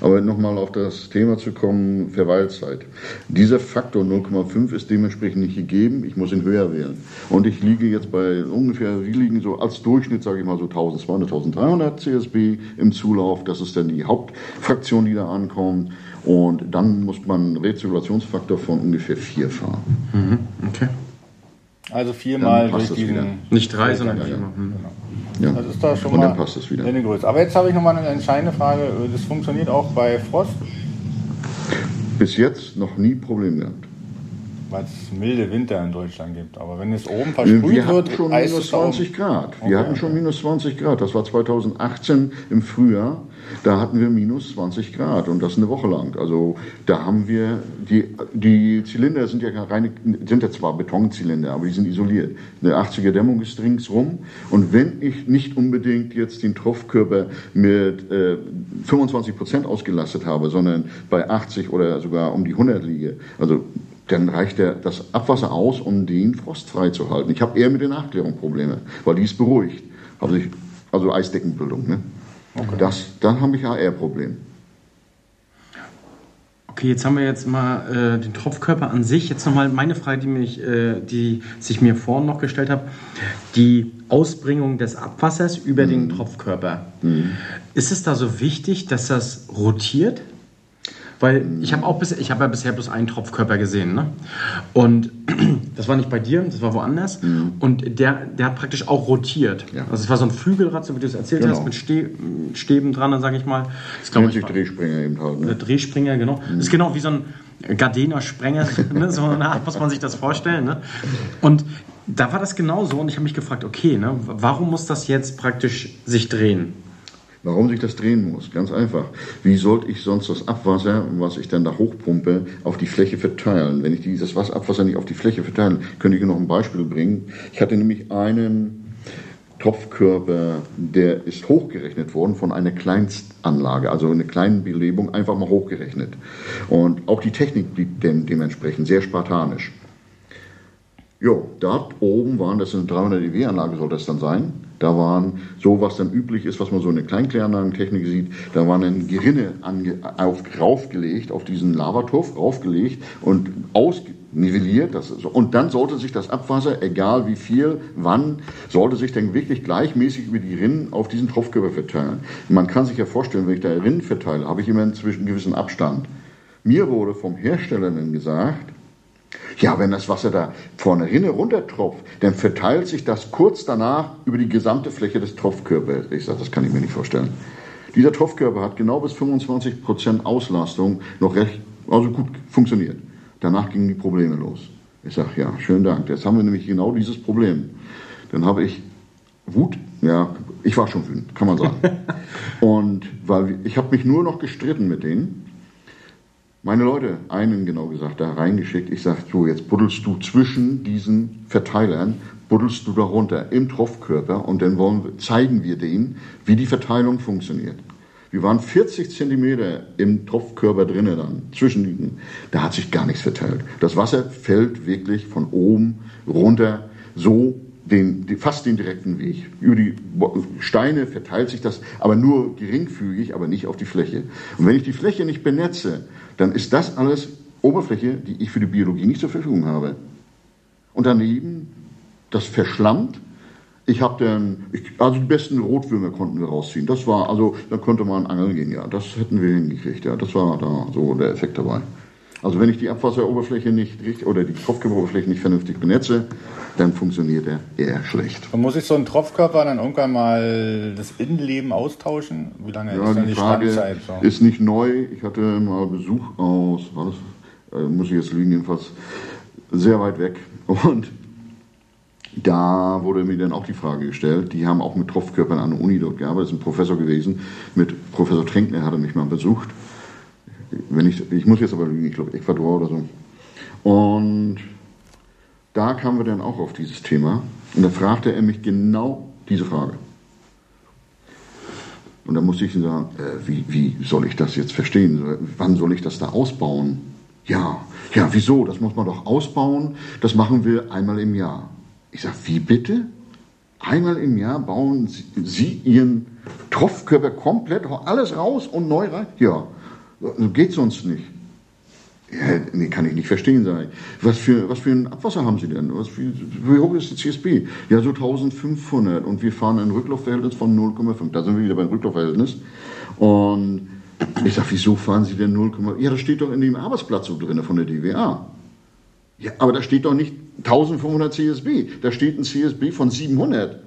Aber nochmal auf das Thema zu kommen, Verweilzeit. Dieser Faktor 0,5 ist dementsprechend nicht gegeben. Ich muss ihn höher wählen. Und ich liege jetzt bei ungefähr, wir liegen so als Durchschnitt, sage ich mal so 1200, 1300 CSB im Zulauf. Das ist dann die Hauptfraktion, die da ankommt. Und dann muss man einen Rezirkulationsfaktor von ungefähr 4 fahren. Mhm. Okay. Also viermal durch diesen. Wieder. Nicht drei, sondern viermal. Genau. Ja. Das ist da schon Und mal dann passt das wieder. eine Größe. Aber jetzt habe ich nochmal eine entscheidende Frage. Das funktioniert auch bei Frost? Bis jetzt noch nie Probleme gehabt weil es milde Winter in Deutschland gibt. Aber wenn es oben versprüht wir wird, schon minus 20 Grad. Wir okay. hatten schon minus 20 Grad. Das war 2018 im Frühjahr. Da hatten wir minus 20 Grad und das eine Woche lang. Also da haben wir die, die Zylinder sind ja reine, sind ja zwar Betonzylinder, aber die sind isoliert. Eine 80er Dämmung ist ringsrum. Und wenn ich nicht unbedingt jetzt den Tropfkörper mit äh, 25 Prozent ausgelastet habe, sondern bei 80 oder sogar um die 100 liege, also dann reicht der, das Abwasser aus, um den frostfrei zu halten. Ich habe eher mit der Nachklärung Probleme, weil die ist beruhigt. Also, ich, also Eisdeckenbildung. Ne? Okay. Das, dann habe ich ja eher Problem. Okay, jetzt haben wir jetzt mal äh, den Tropfkörper an sich. Jetzt nochmal meine Frage, die, mich, äh, die sich mir vorhin noch gestellt habe. Die Ausbringung des Abwassers über mhm. den Tropfkörper. Mhm. Ist es da so wichtig, dass das rotiert? Weil ich habe auch bis, ich habe ja bisher bloß einen Tropfkörper gesehen, ne? Und <clears throat> das war nicht bei dir, das war woanders. Mhm. Und der, der hat praktisch auch rotiert. Ja. Also es war so ein Flügelrad, so wie du es erzählt genau. hast, mit Ste Stäben dran, sage ich mal. Das glaube ich. Drehspringer eben halt. Ne? Drehspringer, genau. Mhm. Das ist genau wie so ein Gardiner Sprenger, <laughs> ne? so eine muss man sich das vorstellen. Ne? Und da war das genauso und ich habe mich gefragt, okay, ne, warum muss das jetzt praktisch sich drehen? Warum sich das drehen muss? Ganz einfach. Wie sollte ich sonst das Abwasser, was ich dann da hochpumpe, auf die Fläche verteilen? Wenn ich dieses Abwasser nicht auf die Fläche verteilen, könnte ich noch ein Beispiel bringen. Ich hatte nämlich einen Tropfkörper, der ist hochgerechnet worden von einer Kleinstanlage, also eine kleine Belebung, einfach mal hochgerechnet. Und auch die Technik blieb dem, dementsprechend sehr spartanisch. Jo, dort oben waren, das eine 300 EW-Anlage, soll das dann sein. Da waren so, was dann üblich ist, was man so in der Kleinkläranlagentechnik sieht, da waren dann Gerinne ange, auf, raufgelegt, auf diesen Lavaturf raufgelegt und ausnivelliert. Das, und dann sollte sich das Abwasser, egal wie viel, wann, sollte sich dann wirklich gleichmäßig über die Rinnen auf diesen Tropfkörper verteilen. Man kann sich ja vorstellen, wenn ich da Rinnen verteile, habe ich immer einen gewissen Abstand. Mir wurde vom Hersteller dann gesagt, ja, wenn das Wasser da vorne Rinne runtertropft, dann verteilt sich das kurz danach über die gesamte Fläche des Tropfkörpers. Ich sage, das kann ich mir nicht vorstellen. Dieser Tropfkörper hat genau bis 25% Auslastung noch recht, also gut funktioniert. Danach gingen die Probleme los. Ich sage, ja, schönen Dank. Jetzt haben wir nämlich genau dieses Problem. Dann habe ich Wut, ja, ich war schon wütend, kann man sagen. <laughs> Und weil ich habe mich nur noch gestritten mit denen. Meine Leute, einen genau gesagt, da reingeschickt. Ich sage, so, jetzt buddelst du zwischen diesen Verteilern, buddelst du darunter im Tropfkörper und dann wollen, zeigen wir denen, wie die Verteilung funktioniert. Wir waren 40 Zentimeter im Tropfkörper drinnen dann, zwischen ihnen. Da hat sich gar nichts verteilt. Das Wasser fällt wirklich von oben runter, so den, fast den direkten Weg. Über die Steine verteilt sich das, aber nur geringfügig, aber nicht auf die Fläche. Und wenn ich die Fläche nicht benetze, dann ist das alles Oberfläche, die ich für die Biologie nicht zur Verfügung habe. Und daneben, das verschlammt. Ich habe dann, ich, also die besten Rotwürmer konnten wir rausziehen. Das war, also da konnte man angeln gehen, ja. Das hätten wir hingekriegt, ja. Das war da so der Effekt dabei. Also wenn ich die Abwasseroberfläche nicht richtig oder die Tropfkörperoberfläche nicht vernünftig benetze, dann funktioniert er eher schlecht. Und muss ich so einen Tropfkörper dann irgendwann mal das Innenleben austauschen? Wie lange ja, ist dann die, die Frage Standzeit? So? Ist nicht neu. Ich hatte mal Besuch aus, was äh, muss ich jetzt lügen, jedenfalls sehr weit weg. Und da wurde mir dann auch die Frage gestellt, die haben auch mit Tropfkörpern an der Uni dort gearbeitet, ist ein Professor gewesen, mit Professor Trenkner hatte mich mal besucht wenn ich, ich muss jetzt aber lügen, ich glaube Ecuador oder so. Und da kamen wir dann auch auf dieses Thema und da fragte er mich genau diese Frage. Und da musste ich ihm sagen, äh, wie, wie soll ich das jetzt verstehen? Wann soll ich das da ausbauen? Ja, ja, wieso? Das muss man doch ausbauen. Das machen wir einmal im Jahr. Ich sage, wie bitte? Einmal im Jahr bauen Sie, Sie Ihren Tropfkörper komplett, alles raus und neu rein? Ja. So geht sonst nicht. Ja, nee, kann ich nicht verstehen, sage ich. Was für, was für ein Abwasser haben Sie denn? Was für, wie hoch ist die CSB? Ja, so 1500 und wir fahren ein Rücklaufverhältnis von 0,5. Da sind wir wieder beim Rücklaufverhältnis. Und ich sage, wieso fahren Sie denn 0,5? Ja, das steht doch in dem Arbeitsblatt so drin von der DWA. Ja, aber da steht doch nicht 1500 CSB. Da steht ein CSB von 700.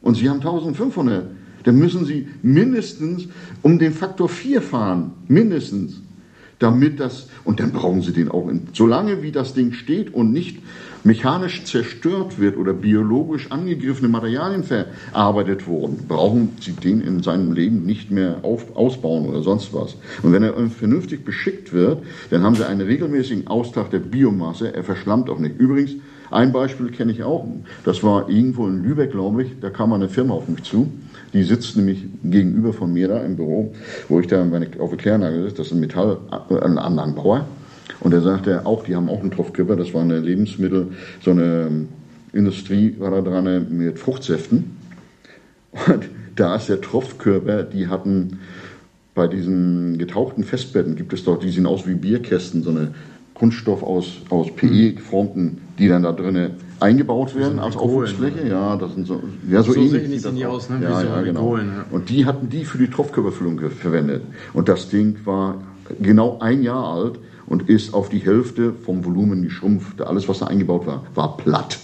Und Sie haben 1500 dann müssen Sie mindestens um den Faktor 4 fahren, mindestens, damit das, und dann brauchen Sie den auch, in, solange wie das Ding steht und nicht mechanisch zerstört wird oder biologisch angegriffene Materialien verarbeitet wurden, brauchen Sie den in seinem Leben nicht mehr auf, ausbauen oder sonst was. Und wenn er vernünftig beschickt wird, dann haben Sie einen regelmäßigen Austrag der Biomasse, er verschlammt auch nicht. Übrigens, ein Beispiel kenne ich auch, das war irgendwo in Lübeck, glaube ich, da kam eine Firma auf mich zu, die sitzt nämlich gegenüber von mir da im Büro, wo ich da meine, auf der Kläranlage sitze. Das ist ein Metall, ein Anlagenbauer. Und der sagte auch, die haben auch einen Tropfkörper. Das war eine Lebensmittel, so eine ähm, Industrie war da dran mit Fruchtsäften. Und <laughs> da ist der Tropfkörper, die hatten bei diesen getauchten Festbetten, gibt es doch, die sehen aus wie Bierkästen, so eine Kunststoff aus, aus PE geformten, die dann da drinnen eingebaut werden als Aufwuchsfläche. Ja, das sind so, ja, so, so ähnlich sehen die aus, ne? Ja, so ja, genau. Kohlen, ja. Und die hatten die für die Tropfkörperfüllung verwendet. Und das Ding war genau ein Jahr alt und ist auf die Hälfte vom Volumen geschrumpft. Alles, was da eingebaut war, war platt.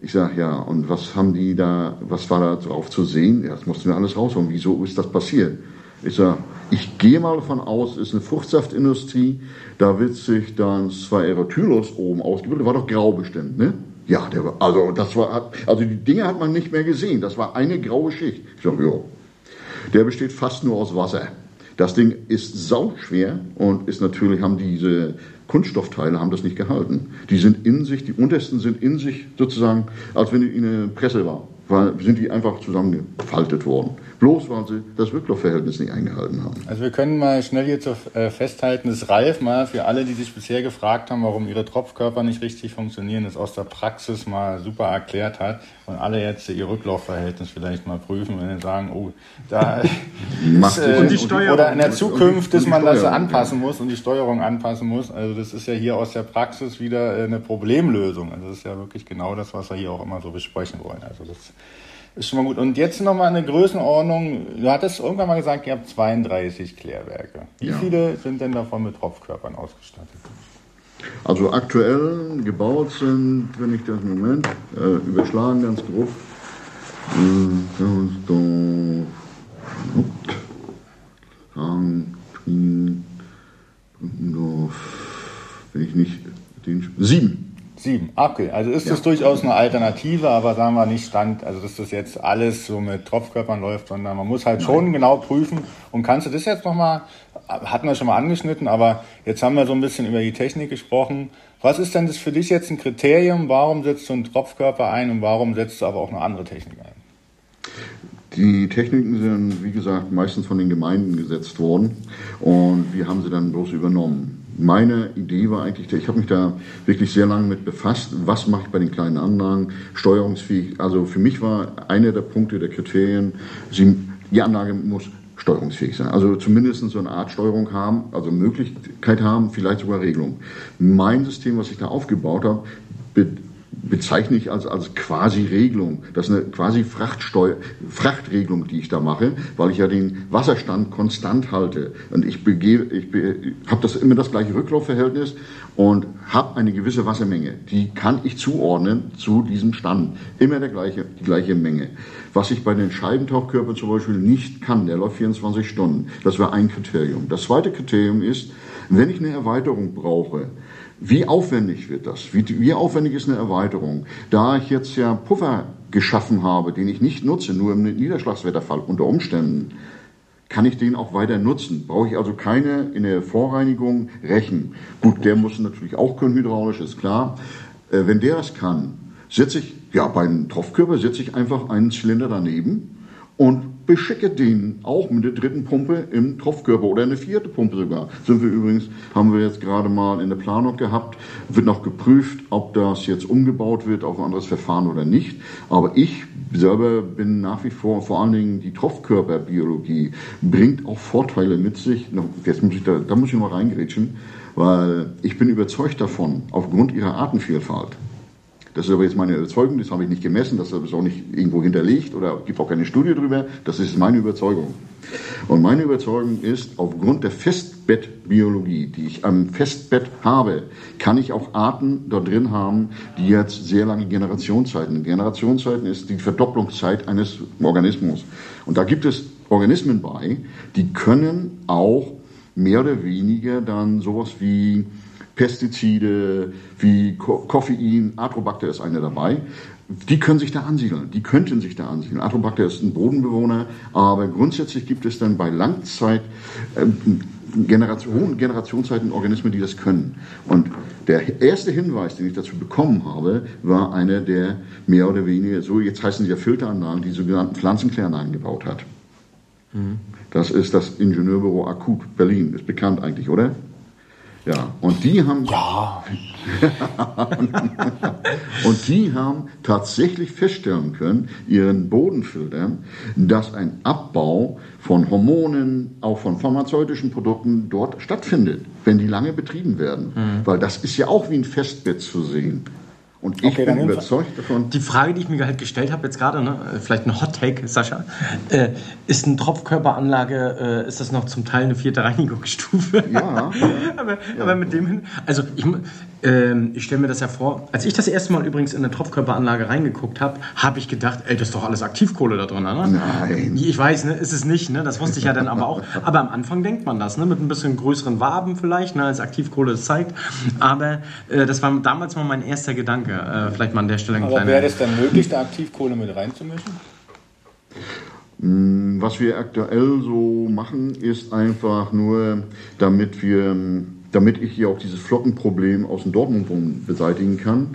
Ich sage, ja, und was haben die da, was war da drauf zu sehen? Ja, das mussten wir alles rausholen. Wieso ist das passiert? Ich sage, ich gehe mal davon aus, es ist eine Fruchtsaftindustrie, da wird sich dann zwei Aerotylos oben ausgebildet, war doch grau bestimmt, ne? Ja, der war, also das war, also die Dinge hat man nicht mehr gesehen. Das war eine graue Schicht. Ich sage, ja, der besteht fast nur aus Wasser. Das Ding ist sauschwer und ist natürlich, haben diese Kunststoffteile haben das nicht gehalten. Die sind in sich, die untersten sind in sich sozusagen, als wenn die in eine Presse war weil, sind die einfach zusammengefaltet worden. Bloß weil sie das Rücklaufverhältnis nicht eingehalten haben. Also wir können mal schnell hier zu, äh, festhalten, dass Ralf mal für alle, die sich bisher gefragt haben, warum ihre Tropfkörper nicht richtig funktionieren, das aus der Praxis mal super erklärt hat und alle jetzt ihr Rücklaufverhältnis vielleicht mal prüfen, wenn sie sagen, oh, da <laughs> ist, äh, und die Steuerung, oder in der Zukunft, dass man das anpassen muss und die Steuerung anpassen muss. Also das ist ja hier aus der Praxis wieder äh, eine Problemlösung. Also das ist ja wirklich genau das, was wir hier auch immer so besprechen wollen. Also das ist schon mal gut. Und jetzt nochmal eine Größenordnung. Du hattest irgendwann mal gesagt, ihr habt 32 Klärwerke. Wie ja. viele sind denn davon mit Tropfkörpern ausgestattet? Also aktuell gebaut sind, wenn ich das Moment äh, überschlagen, ganz grob, hm, wenn ich nicht den sieben Sieben, okay. Also ist ja. das durchaus eine Alternative, aber sagen wir nicht Stand, also dass das jetzt alles so mit Tropfkörpern läuft, sondern man muss halt Nein. schon genau prüfen. Und kannst du das jetzt nochmal, hatten wir schon mal angeschnitten, aber jetzt haben wir so ein bisschen über die Technik gesprochen. Was ist denn das für dich jetzt ein Kriterium? Warum setzt du einen Tropfkörper ein und warum setzt du aber auch eine andere Technik ein? Die Techniken sind, wie gesagt, meistens von den Gemeinden gesetzt worden und wir haben sie dann bloß übernommen meine Idee war eigentlich, ich habe mich da wirklich sehr lange mit befasst, was mache ich bei den kleinen Anlagen, steuerungsfähig. Also für mich war einer der Punkte, der Kriterien, sie, die Anlage muss steuerungsfähig sein. Also zumindest so eine Art Steuerung haben, also Möglichkeit haben, vielleicht sogar Regelung. Mein System, was ich da aufgebaut habe, bezeichne ich als, als quasi Regelung. Das ist eine quasi Frachtsteuer, Frachtregelung, die ich da mache, weil ich ja den Wasserstand konstant halte. Und ich, begebe, ich be, habe das immer das gleiche Rücklaufverhältnis und habe eine gewisse Wassermenge. Die kann ich zuordnen zu diesem Stand. Immer der gleiche, die gleiche Menge. Was ich bei den Scheibentauchkörpern zum Beispiel nicht kann, der läuft 24 Stunden. Das wäre ein Kriterium. Das zweite Kriterium ist, wenn ich eine Erweiterung brauche, wie aufwendig wird das? Wie, wie aufwendig ist eine Erweiterung? Da ich jetzt ja Puffer geschaffen habe, den ich nicht nutze, nur im Niederschlagswetterfall unter Umständen, kann ich den auch weiter nutzen. Brauche ich also keine in der Vorreinigung Rechen. Gut, der muss natürlich auch können hydraulisch, ist klar. Äh, wenn der das kann, setze ich, ja, bei einem Tropfkörper setze ich einfach einen Zylinder daneben und beschicke den auch mit der dritten Pumpe im Tropfkörper oder eine vierte Pumpe sogar. Sind wir übrigens, haben wir jetzt gerade mal in der Planung gehabt, wird noch geprüft, ob das jetzt umgebaut wird auf ein anderes Verfahren oder nicht. Aber ich selber bin nach wie vor, vor allen Dingen die Tropfkörperbiologie bringt auch Vorteile mit sich. Jetzt muss ich da, da muss ich mal reingrätschen, weil ich bin überzeugt davon, aufgrund ihrer Artenvielfalt, das ist aber jetzt meine Überzeugung, das habe ich nicht gemessen, das ist auch nicht irgendwo hinterlegt oder gibt auch keine Studie drüber. Das ist meine Überzeugung. Und meine Überzeugung ist, aufgrund der Festbettbiologie, die ich am Festbett habe, kann ich auch Arten dort drin haben, die jetzt sehr lange Generationszeiten. Generationszeiten ist die Verdopplungszeit eines Organismus. Und da gibt es Organismen bei, die können auch mehr oder weniger dann sowas wie Pestizide wie Koffein, Atrobacter ist eine dabei. Die können sich da ansiedeln, die könnten sich da ansiedeln. Atrobacter ist ein Bodenbewohner, aber grundsätzlich gibt es dann bei Langzeit, äh, Generation, hohen Generationszeiten Organismen, die das können. Und der erste Hinweis, den ich dazu bekommen habe, war einer, der mehr oder weniger, so jetzt heißen sie ja Filteranlagen, die sogenannten Pflanzenkläranlagen gebaut hat. Mhm. Das ist das Ingenieurbüro Akut Berlin, ist bekannt eigentlich, oder? Ja, und die haben. Ja. <laughs> und die haben tatsächlich feststellen können, ihren Bodenfiltern, dass ein Abbau von Hormonen, auch von pharmazeutischen Produkten dort stattfindet, wenn die lange betrieben werden. Mhm. Weil das ist ja auch wie ein Festbett zu sehen. Und ich okay, bin überzeugt davon. Die Frage, die ich mir halt gestellt habe jetzt gerade, ne, vielleicht ein Hot Take, Sascha, äh, ist eine Tropfkörperanlage, äh, ist das noch zum Teil eine vierte Reinigungsstufe? Ja. ja. <laughs> aber, ja. aber, mit dem hin, also ich, äh, ich stelle mir das ja vor, als ich das erste Mal übrigens in eine Tropfkörperanlage reingeguckt habe, habe ich gedacht, ey, das ist doch alles Aktivkohle da drin, ne? Nein. Ich weiß, ne, ist es nicht, ne? Das wusste ich ja dann aber auch. Aber am Anfang denkt man das, ne? Mit ein bisschen größeren Waben vielleicht, ne, als Aktivkohle es zeigt. Aber äh, das war damals mal mein erster Gedanke. Äh, vielleicht mal an der Stelle ein Aber wäre es dann möglich, da Aktivkohle mit reinzumischen? Mm, was wir aktuell so machen, ist einfach nur, damit wir, damit ich hier auch dieses Flockenproblem aus dem Dortmund beseitigen kann,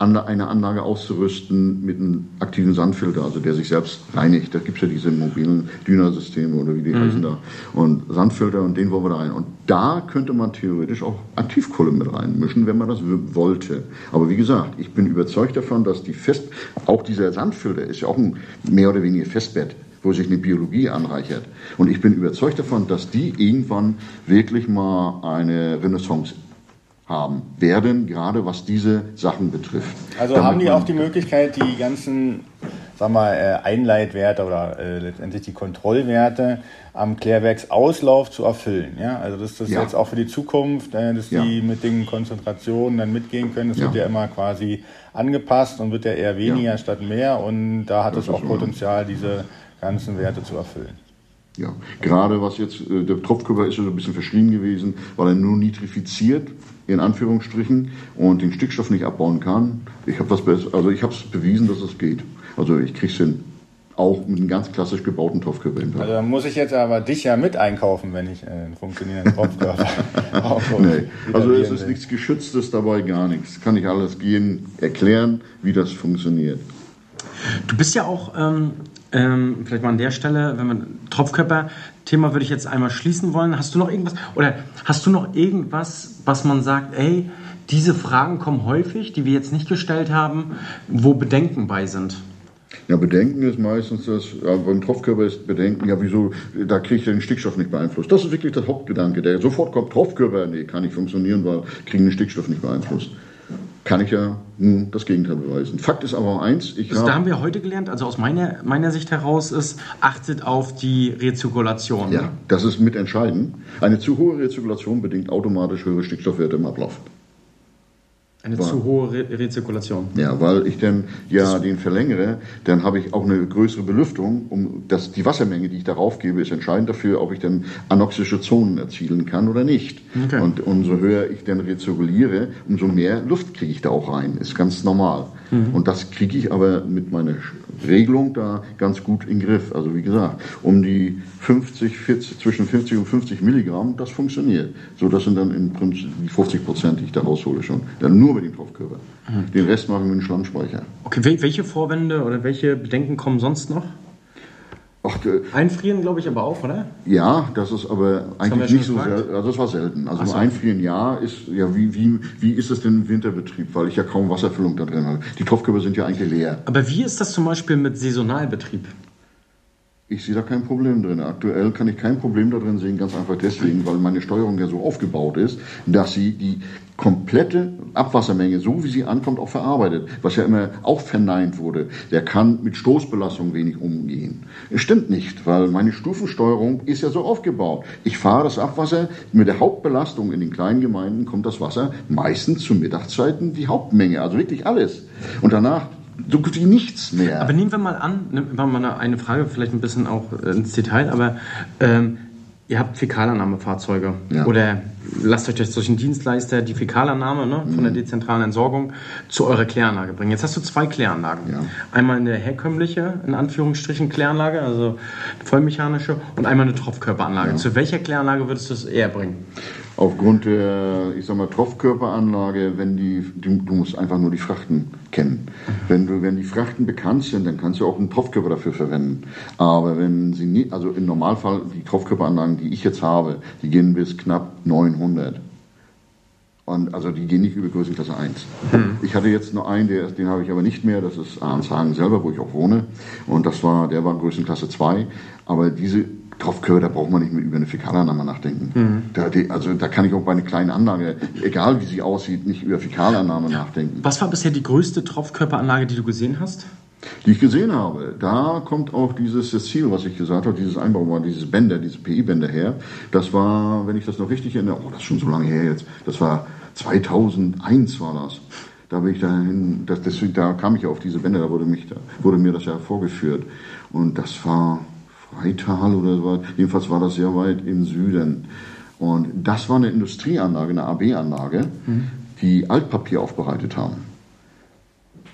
eine Anlage auszurüsten mit einem aktiven Sandfilter, also der sich selbst reinigt. Da gibt es ja diese mobilen Dynasysteme oder wie die mhm. heißen da. Und Sandfilter und den wollen wir da rein. Und da könnte man theoretisch auch Aktivkohle mit reinmischen, wenn man das wollte. Aber wie gesagt, ich bin überzeugt davon, dass die Fest, auch dieser Sandfilter ist ja auch ein mehr oder weniger Festbett wo sich eine Biologie anreichert. Und ich bin überzeugt davon, dass die irgendwann wirklich mal eine Renaissance haben werden, gerade was diese Sachen betrifft. Also Damit haben die auch die Möglichkeit, die ganzen sagen wir, äh, Einleitwerte oder äh, letztendlich die Kontrollwerte am Klärwerksauslauf zu erfüllen. Ja? Also dass das ja. jetzt auch für die Zukunft, äh, dass ja. die mit den Konzentrationen dann mitgehen können. Das ja. wird ja immer quasi angepasst und wird ja eher weniger statt mehr und da hat es auch Potenzial, diese ganzen Werte zu erfüllen. Ja, gerade was jetzt, äh, der Tropfkörper ist ja so ein bisschen verschrien gewesen, weil er nur nitrifiziert, in Anführungsstrichen, und den Stickstoff nicht abbauen kann. Ich habe was, also ich habe es bewiesen, dass es geht. Also ich kriege es hin auch mit einem ganz klassisch gebauten Topfkörper Also muss ich jetzt aber dich ja mit einkaufen, wenn ich einen funktionierenden Topfkörper <laughs> <laughs> nee. Also es ist nichts Geschütztes dabei, gar nichts. Kann ich alles gehen, erklären, wie das funktioniert. Du bist ja auch, ähm, ähm, vielleicht mal an der Stelle, wenn man Tropfkörper-Thema würde ich jetzt einmal schließen wollen. Hast du noch irgendwas, oder hast du noch irgendwas, was man sagt, ey, diese Fragen kommen häufig, die wir jetzt nicht gestellt haben, wo Bedenken bei sind? Ja, Bedenken ist meistens das, ja, beim Tropfkörper ist Bedenken, ja, wieso, da kriege ich den Stickstoff nicht beeinflusst. Das ist wirklich der Hauptgedanke, der sofort kommt, Tropfkörper, nee, kann nicht funktionieren, weil kriegen den Stickstoff nicht beeinflusst. Kann ich ja nun das Gegenteil beweisen. Fakt ist aber eins, ich also Da haben wir heute gelernt, also aus meiner, meiner Sicht heraus ist, achtet auf die Rezirkulation. Ja, das ist mitentscheidend. Eine zu hohe Rezirkulation bedingt automatisch höhere Stickstoffwerte im Ablauf. Eine weil, zu hohe Re Rezirkulation. Ja, weil ich dann ja das den verlängere, dann habe ich auch eine größere Belüftung. Um das, die Wassermenge, die ich darauf gebe, ist entscheidend dafür, ob ich dann anoxische Zonen erzielen kann oder nicht. Okay. Und umso höher ich dann rezirkuliere, umso mehr Luft kriege ich da auch rein. Ist ganz normal. Mhm. Und das kriege ich aber mit meiner Regelung da ganz gut in den Griff. Also wie gesagt, um die 50, 40, zwischen 50 und 50 Milligramm, das funktioniert. So, das sind dann im Prinzip die 50 Prozent, die ich da raushole schon. Dann nur mit dem Tropfkörper. Mhm. Den Rest machen wir mit dem Schlammspeicher. Okay, welche Vorwände oder welche Bedenken kommen sonst noch? Ach, Einfrieren, glaube ich, aber auch, oder? Ja, das ist aber eigentlich nicht so selten. Also das war selten. Also so. Einfrieren ja, ist ja wie, wie, wie ist es denn im Winterbetrieb, weil ich ja kaum Wasserfüllung da drin habe. Die Topfkörper sind ja eigentlich leer. Aber wie ist das zum Beispiel mit Saisonalbetrieb? Ich sehe da kein Problem drin. Aktuell kann ich kein Problem darin sehen, ganz einfach deswegen, weil meine Steuerung ja so aufgebaut ist, dass sie die komplette Abwassermenge, so wie sie ankommt, auch verarbeitet. Was ja immer auch verneint wurde. Der kann mit Stoßbelastung wenig umgehen. Es stimmt nicht, weil meine Stufensteuerung ist ja so aufgebaut. Ich fahre das Abwasser mit der Hauptbelastung in den kleinen Gemeinden kommt das Wasser meistens zu Mittagszeiten die Hauptmenge, also wirklich alles. Und danach so gut wie nichts mehr. Aber nehmen wir mal an, nehmen wir mal eine Frage, vielleicht ein bisschen auch äh, ins Detail, aber ähm, ihr habt Fäkalannahmefahrzeuge ja. oder lasst euch durch einen Dienstleister die Fäkalannahme ne, von der mhm. dezentralen Entsorgung zu eurer Kläranlage bringen. Jetzt hast du zwei Kläranlagen. Ja. Einmal eine herkömmliche, in Anführungsstrichen, Kläranlage, also vollmechanische, und einmal eine Tropfkörperanlage. Ja. Zu welcher Kläranlage würdest du es eher bringen? Aufgrund der, ich sag mal, Tropfkörperanlage, wenn die, du musst einfach nur die Frachten kennen. Wenn du, wenn die Frachten bekannt sind, dann kannst du auch einen Tropfkörper dafür verwenden. Aber wenn sie nicht, also im Normalfall, die Tropfkörperanlagen, die ich jetzt habe, die gehen bis knapp 900. Und also die gehen nicht über Größenklasse 1. Hm. Ich hatte jetzt nur einen, der, den habe ich aber nicht mehr, das ist Arnshagen selber, wo ich auch wohne. Und das war, der war Größenklasse 2. Aber diese Tropfkörper, da braucht man nicht mehr über eine Fäkalannahme nachdenken. Mhm. Da, die, also da kann ich auch bei einer kleinen Anlage, egal wie sie aussieht, nicht über Fäkalannahme nachdenken. Was war bisher die größte Tropfkörperanlage, die du gesehen hast? Die ich gesehen habe, da kommt auch dieses Ziel, was ich gesagt habe, dieses Einbau, dieses Bänder, diese PI-Bänder her. Das war, wenn ich das noch richtig erinnere, oh, das ist schon so lange her jetzt, das war 2001 war das. Da bin ich dahin, das, deswegen, da kam ich auf diese Bänder, da wurde, mich, da wurde mir das ja vorgeführt. Und das war Freital oder so. Jedenfalls war das sehr weit im Süden. Und das war eine Industrieanlage, eine AB-Anlage, mhm. die Altpapier aufbereitet haben.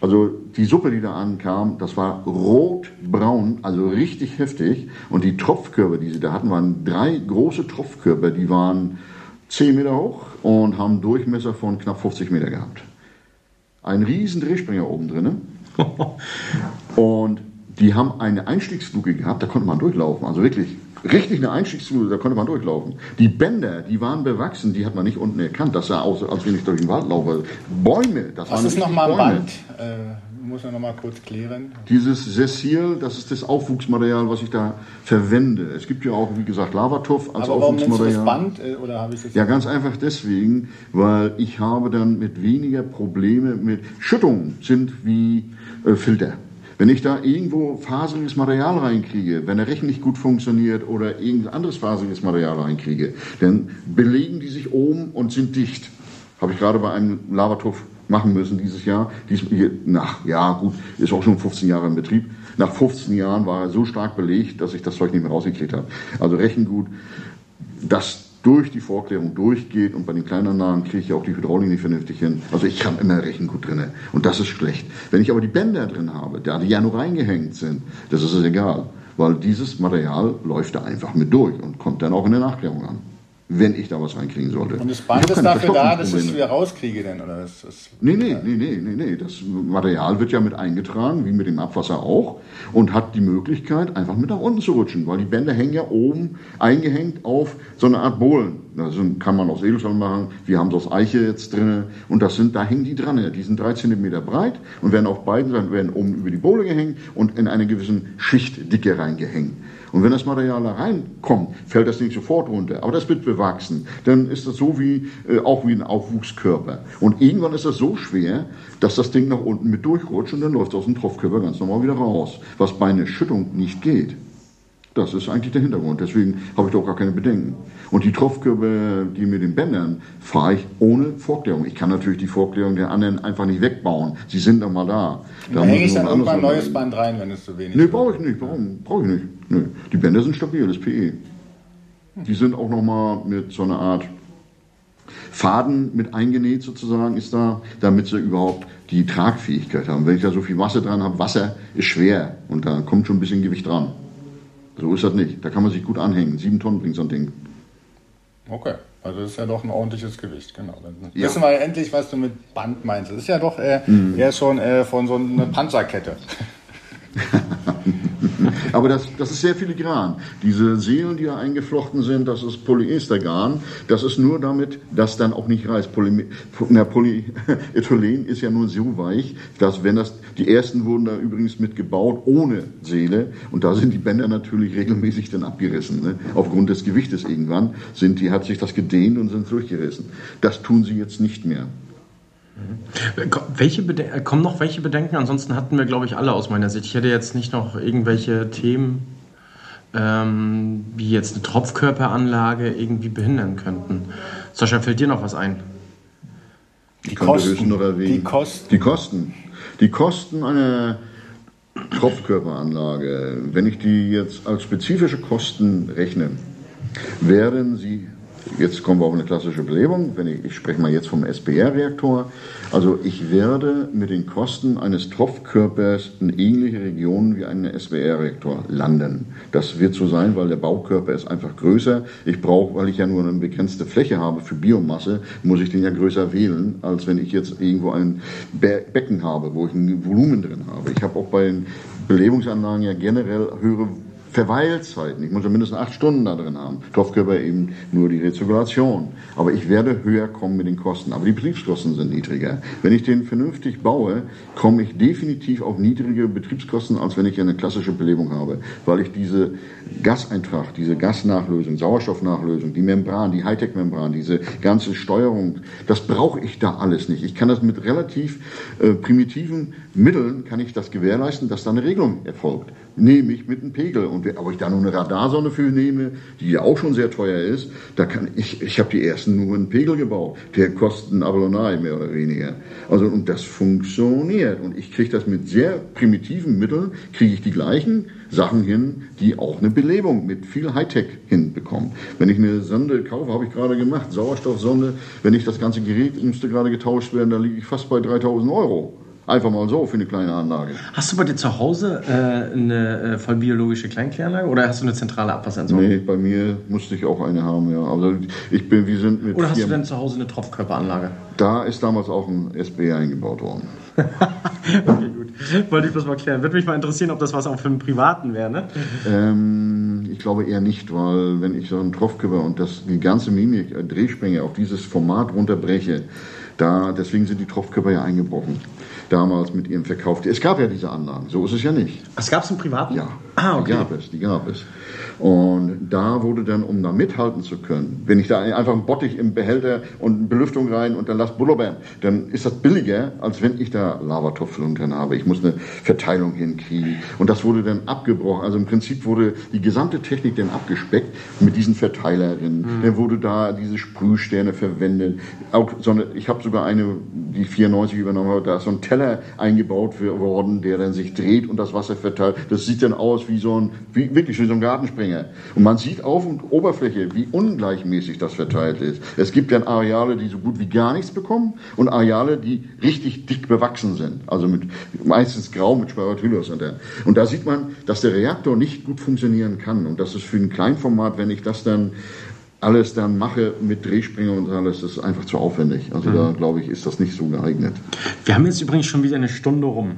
Also die Suppe, die da ankam, das war rotbraun, also richtig heftig. Und die Tropfkörper, die sie da hatten, waren drei große Tropfkörper, die waren 10 Meter hoch und haben Durchmesser von knapp 50 Meter gehabt. Ein riesen Drehspringer oben drin. <laughs> und die haben eine Einstiegsluke gehabt, da konnte man durchlaufen. Also wirklich, richtig eine Einstiegsluke, da konnte man durchlaufen. Die Bänder, die waren bewachsen, die hat man nicht unten erkannt. Das sah aus, als wenn ich durch den Wald laufe. Bäume, das Was waren ist nochmal ein Band? Äh, muss man nochmal kurz klären. Dieses Sessil, das ist das Aufwuchsmaterial, was ich da verwende. Es gibt ja auch, wie gesagt, Lavatuff als Aber warum Aufwuchsmaterial. Warum das Band? Äh, oder habe ich das ja, ganz einfach deswegen, weil ich habe dann mit weniger Probleme mit Schüttungen sind wie äh, Filter. Wenn ich da irgendwo faseriges Material reinkriege, wenn der Rechen nicht gut funktioniert oder irgendein anderes faseriges Material reinkriege, dann belegen die sich oben und sind dicht. Habe ich gerade bei einem Lavatuff machen müssen dieses Jahr. Dies, nach, ja gut, ist auch schon 15 Jahre in Betrieb. Nach 15 Jahren war er so stark belegt, dass ich das Zeug nicht mehr rausgekriegt habe. Also Rechengut, das durch die Vorklärung durchgeht und bei den Kleinanlagen kriege ich auch die Hydraulik nicht vernünftig hin. Also ich habe immer Rechengut drin und das ist schlecht. Wenn ich aber die Bänder drin habe, da die ja nur reingehängt sind, das ist es egal, weil dieses Material läuft da einfach mit durch und kommt dann auch in der Nachklärung an wenn ich da was reinkriegen sollte. Und das Band ist dafür da, dass ich es wieder rauskriege denn, oder? Das, das nee, nee, nee, nee, nee, nee. Das Material wird ja mit eingetragen, wie mit dem Abwasser auch, und hat die Möglichkeit, einfach mit nach unten zu rutschen, weil die Bänder hängen ja oben eingehängt auf so eine Art Bohlen. Das kann man aus Edelstahl machen, wir haben aus Eiche jetzt drin, und das sind, da hängen die dran. Die sind drei Zentimeter breit und werden auf beiden Seiten werden oben über die Bohle gehängt und in eine gewissen Schichtdicke reingehängt. Und wenn das Material da reinkommt, fällt das nicht sofort runter. Aber das wird bewachsen. Dann ist das so wie, äh, auch wie ein Aufwuchskörper. Und irgendwann ist das so schwer, dass das Ding nach unten mit durchrutscht und dann läuft es aus dem Tropfkörper ganz normal wieder raus. Was bei einer Schüttung nicht geht. Das ist eigentlich der Hintergrund. Deswegen habe ich doch gar keine Bedenken. Und die Tropfkörper, die mit den Bändern, fahre ich ohne Vorklärung. Ich kann natürlich die Vorklärung der anderen einfach nicht wegbauen. Sie sind doch mal da. Da hänge ich dann irgendwann ein neues Band rein, wenn es zu wenig ist. Nee, brauche ich nicht. Warum? Brauche ich nicht. Nee. Die Bänder sind stabil, das PE. Die sind auch nochmal mit so einer Art Faden mit eingenäht sozusagen ist da, damit sie überhaupt die Tragfähigkeit haben. Wenn ich da so viel Wasser dran habe, Wasser ist schwer und da kommt schon ein bisschen Gewicht dran. So ist das nicht. Da kann man sich gut anhängen. Sieben Tonnen bringt so ein Ding. Okay, also das ist ja doch ein ordentliches Gewicht, genau. Dann ja. wissen wir ja endlich, was du mit Band meinst. Das ist ja doch äh, mhm. eher schon äh, von so einer Panzerkette. <laughs> <laughs> Aber das, das ist sehr filigran. Diese Seelen, die da eingeflochten sind, das ist Polyestergarn. Das ist nur damit, dass dann auch nicht reißt. Poly, <laughs> na, Polyethylen ist ja nur so weich, dass wenn das, die ersten wurden da übrigens mit gebaut ohne Seele. Und da sind die Bänder natürlich regelmäßig dann abgerissen. Ne? Aufgrund des Gewichtes irgendwann sind die, hat sich das gedehnt und sind durchgerissen. Das tun sie jetzt nicht mehr. Welche Beden kommen noch welche Bedenken? Ansonsten hatten wir, glaube ich, alle aus meiner Sicht. Ich hätte jetzt nicht noch irgendwelche Themen, ähm, wie jetzt eine Tropfkörperanlage irgendwie behindern könnten. Sascha, fällt dir noch was ein? Die Kosten. Noch die Kosten. Die Kosten. Die Kosten einer Tropfkörperanlage, wenn ich die jetzt als spezifische Kosten rechne, werden sie Jetzt kommen wir auf eine klassische Belebung. Wenn ich, ich spreche mal jetzt vom SBR-Reaktor. Also ich werde mit den Kosten eines Tropfkörpers in ähnliche Regionen wie einen SBR-Reaktor landen. Das wird so sein, weil der Baukörper ist einfach größer. Ich brauche, weil ich ja nur eine begrenzte Fläche habe für Biomasse, muss ich den ja größer wählen, als wenn ich jetzt irgendwo ein Be Becken habe, wo ich ein Volumen drin habe. Ich habe auch bei den Belebungsanlagen ja generell höhere Verweilzeiten. Ich muss ja mindestens acht Stunden da drin haben. Topfkörper eben nur die Rezirkulation. Aber ich werde höher kommen mit den Kosten. Aber die Betriebskosten sind niedriger. Wenn ich den vernünftig baue, komme ich definitiv auf niedrige Betriebskosten, als wenn ich eine klassische Belebung habe. Weil ich diese Gaseintrag, diese Gasnachlösung, Sauerstoffnachlösung, die Membran, die Hightech-Membran, diese ganze Steuerung, das brauche ich da alles nicht. Ich kann das mit relativ äh, primitiven Mitteln, kann ich das gewährleisten, dass da eine Regelung erfolgt nehme ich mit einem Pegel. Und ob ich da nur eine Radarsonne für nehme, die ja auch schon sehr teuer ist, da kann ich, ich habe die ersten nur einen Pegel gebaut. Der kostet ein Avalonai mehr oder weniger. Also, und das funktioniert. Und ich kriege das mit sehr primitiven Mitteln, kriege ich die gleichen Sachen hin, die auch eine Belebung mit viel Hightech hinbekommen. Wenn ich eine Sonde kaufe, habe ich gerade gemacht, Sauerstoffsonde, wenn ich das ganze Gerät müsste gerade getauscht werden, da liege ich fast bei 3000 Euro. Einfach mal so für eine kleine Anlage. Hast du bei dir zu Hause äh, eine äh, vollbiologische Kleinkläranlage oder hast du eine zentrale Abwasserentsorgung? Nee, bei mir musste ich auch eine haben, ja. Aber ich bin, wir sind mit Oder hast du denn zu Hause eine Tropfkörperanlage? Da ist damals auch ein SB eingebaut worden. <laughs> okay, gut. Wollte ich bloß mal klären. Würde mich mal interessieren, ob das was auch für einen Privaten wäre, ne? Ähm, ich glaube eher nicht, weil wenn ich so einen Tropfkörper und das, die ganze Mimik, äh, Drehsprenge auf dieses Format runterbreche, da, deswegen sind die Tropfkörper ja eingebrochen damals mit ihrem Verkauf. Es gab ja diese Anlagen, so ist es ja nicht. Es gab es im Privaten? Ja. Ah, okay. Die gab es, die gab es. Und da wurde dann, um da mithalten zu können, wenn ich da einfach einen Bottich im Behälter und Belüftung rein und dann lass Bullerband, dann ist das billiger, als wenn ich da Lavatopfen drin habe. Ich muss eine Verteilung hinkriegen. Und das wurde dann abgebrochen. Also im Prinzip wurde die gesamte Technik dann abgespeckt mit diesen Verteilerinnen. Mhm. Dann wurde da diese Sprühsterne verwendet. Auch so eine, ich habe sogar eine, die 94 übernommen hat, da ist so ein Teller eingebaut worden, der dann sich dreht und das Wasser verteilt. Das sieht dann aus wie so ein, wie, wirklich wie so ein Gartensprenger. Menge. Und man sieht auf und Oberfläche, wie ungleichmäßig das verteilt ist. Es gibt dann Areale, die so gut wie gar nichts bekommen und Areale, die richtig dick bewachsen sind. Also mit meistens grau mit Sparatulus. Und da sieht man, dass der Reaktor nicht gut funktionieren kann. Und das ist für ein Kleinformat, wenn ich das dann alles dann mache mit Drehspringer und alles, das ist einfach zu aufwendig. Also mhm. da glaube ich, ist das nicht so geeignet. Wir haben jetzt übrigens schon wieder eine Stunde rum.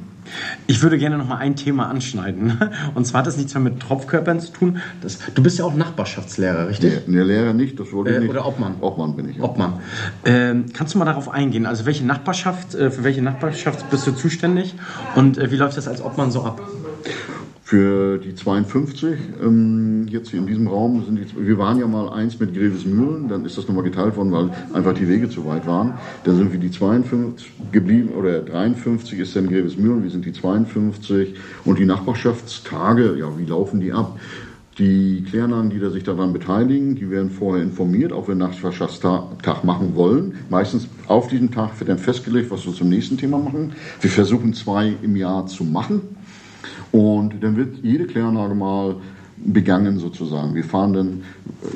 Ich würde gerne noch mal ein Thema anschneiden. <laughs> Und zwar hat das nichts mehr mit Tropfkörpern zu tun. Das, du bist ja auch Nachbarschaftslehrer, richtig? Nee, nee Lehrer nicht, das wollte ich äh, nicht. Oder Obmann? Obmann bin ich. Ja. Obmann. Ähm, kannst du mal darauf eingehen? Also welche Nachbarschaft, äh, für welche Nachbarschaft bist du zuständig? Und äh, wie läuft das als Obmann so ab? Für die 52, ähm, jetzt hier in diesem Raum, sind die, wir waren ja mal eins mit Grevesmühlen, dann ist das nochmal geteilt worden, weil einfach die Wege zu weit waren. Dann sind wir die 52 geblieben, oder 53 ist dann Grevesmühlen, wir sind die 52 und die Nachbarschaftstage, ja, wie laufen die ab? Die Kläranlagen, die da sich daran beteiligen, die werden vorher informiert, ob wir Nachbarschaftstag machen wollen. Meistens auf diesem Tag wird dann festgelegt, was wir zum nächsten Thema machen. Wir versuchen zwei im Jahr zu machen. Und dann wird jede Kläranlage mal begangen sozusagen. Wir fahren dann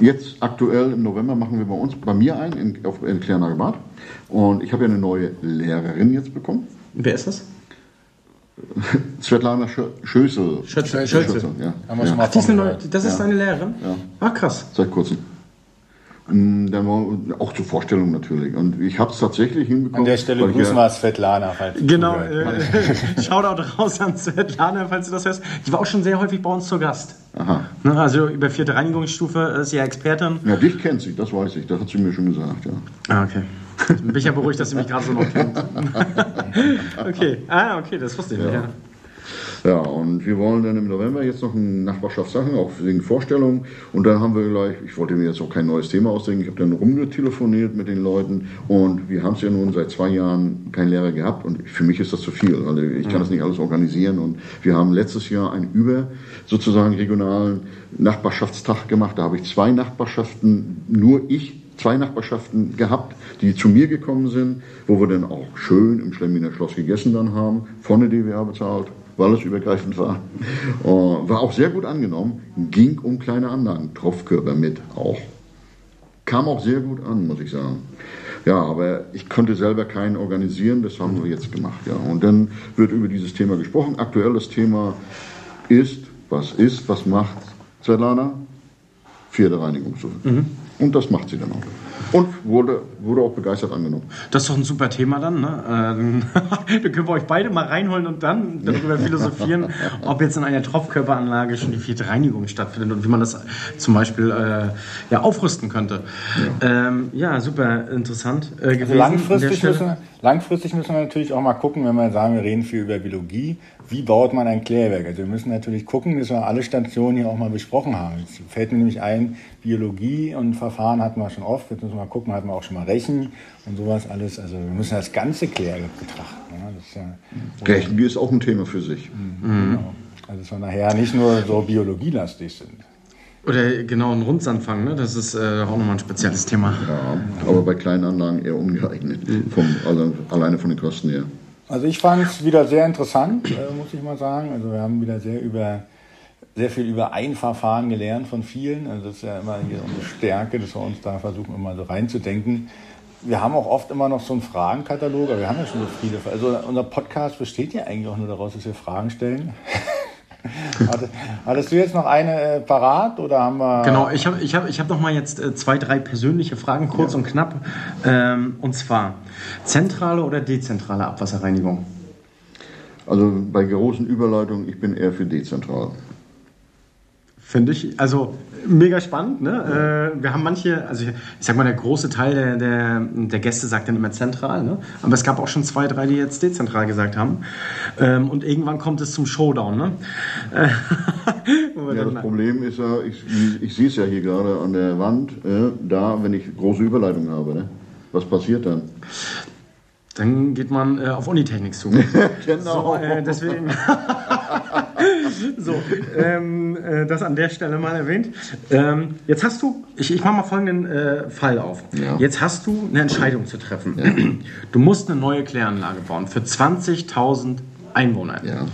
jetzt aktuell im November machen wir bei uns, bei mir ein in, auf, in Kläranlage Bad. Und ich habe ja eine neue Lehrerin jetzt bekommen. Wer ist das? <laughs> Svetlana Schösel. Schötzel. Schötzel. Ja. Ach, das, ist eine neue, das ist ja. eine Lehrerin? Ja. Ah, krass. Seit kurzem. Mm, dann war auch zur Vorstellung natürlich. Und ich habe es tatsächlich hinbekommen. An der Stelle grüßen wir Svetlana. Falls genau, äh, <laughs> Shoutout raus an Svetlana, falls du das hörst. Die war auch schon sehr häufig bei uns zu Gast. Aha. Ne, also über vierte Reinigungsstufe ist sie ja Expertin. Ja, dich kennt sie, das weiß ich. Das hat sie mir schon gesagt, ja. Ah, okay. Bin ich ja beruhigt, dass sie mich gerade so noch kennt. <laughs> okay. Ah, okay, das wusste ich ja. nicht. Ja. Ja, und wir wollen dann im November jetzt noch eine Nachbarschaftssachen, auch wegen Vorstellungen. Und dann haben wir gleich, ich wollte mir jetzt auch kein neues Thema ausdenken, ich habe dann rumgetelefoniert mit den Leuten und wir haben es ja nun seit zwei Jahren keinen Lehrer gehabt und für mich ist das zu viel. Also ich kann das nicht alles organisieren und wir haben letztes Jahr einen über sozusagen regionalen Nachbarschaftstag gemacht. Da habe ich zwei Nachbarschaften, nur ich zwei Nachbarschaften gehabt, die zu mir gekommen sind, wo wir dann auch schön im Schlemminer Schloss gegessen dann haben, von der DWA bezahlt, weil es übergreifend war. Uh, war auch sehr gut angenommen, ging um kleine Anlagen, Tropfkörper mit auch. Kam auch sehr gut an, muss ich sagen. Ja, aber ich konnte selber keinen organisieren, das haben wir jetzt gemacht. Ja. Und dann wird über dieses Thema gesprochen. Aktuelles Thema ist, was ist, was macht Svetlana? Pferdereinigungsstufe. Mhm. Und das macht sie dann auch. Und wurde, wurde auch begeistert angenommen. Das ist doch ein super Thema dann. Ne? <laughs> Dann können wir euch beide mal reinholen und dann darüber philosophieren, <laughs> ob jetzt in einer Tropfkörperanlage schon die vierte Reinigung stattfindet und wie man das zum Beispiel äh, ja, aufrüsten könnte. Ja, ähm, ja super interessant äh, Also langfristig, müssen, langfristig müssen wir natürlich auch mal gucken, wenn wir sagen, wir reden viel über Biologie, wie baut man ein Klärwerk? Also wir müssen natürlich gucken, dass wir alle Stationen hier auch mal besprochen haben. Jetzt fällt mir nämlich ein, Biologie und Verfahren hatten wir schon oft. Jetzt müssen wir mal gucken, hatten wir auch schon mal Rechen und sowas alles. Also wir müssen das ganze Klärwerk betrachten. Ja, das ist ja, Rechen ist auch ein Thema für sich. Mhm. Genau. Also dass wir nachher nicht nur so biologielastig sind. Oder genau ein Rundsanfang, ne? das ist äh, auch nochmal ein spezielles Thema. Ja, aber bei kleinen Anlagen eher ungeeignet, vom, also alleine von den Kosten her. Also ich fand es wieder sehr interessant, äh, muss ich mal sagen. Also wir haben wieder sehr über sehr viel über ein Verfahren gelernt von vielen. Also das ist ja immer hier unsere Stärke, dass wir uns da versuchen, immer so reinzudenken. Wir haben auch oft immer noch so einen Fragenkatalog, aber wir haben ja schon so viele. Also unser Podcast besteht ja eigentlich auch nur daraus, dass wir Fragen stellen. <laughs> Hattest du jetzt noch eine äh, parat oder haben wir. Genau, ich habe ich hab, ich hab noch mal jetzt äh, zwei, drei persönliche Fragen, kurz ja. und knapp. Ähm, und zwar: zentrale oder dezentrale Abwasserreinigung? Also bei großen Überleitungen, ich bin eher für dezentral. Finde ich. Also mega spannend. Ne? Äh, wir haben manche, also ich, ich, sag mal, der große Teil der, der, der Gäste sagt dann immer zentral, ne? aber es gab auch schon zwei, drei, die jetzt dezentral gesagt haben. Ähm, und irgendwann kommt es zum Showdown. Ne? <laughs> ja, das Problem ist ja, ich, ich sehe es ja hier gerade an der Wand, äh, da, wenn ich große Überleitungen habe. Ne? Was passiert dann? Dann geht man äh, auf Unitechnik zu. <laughs> genau. So, äh, deswegen. <laughs> so, ähm, äh, das an der Stelle mal erwähnt. Ähm, jetzt hast du, ich, ich mache mal folgenden äh, Fall auf. Ja. Jetzt hast du eine Entscheidung zu treffen. Ja. <clears throat> Du musst eine neue Kläranlage bauen für 20.000 Einwohner. Ja.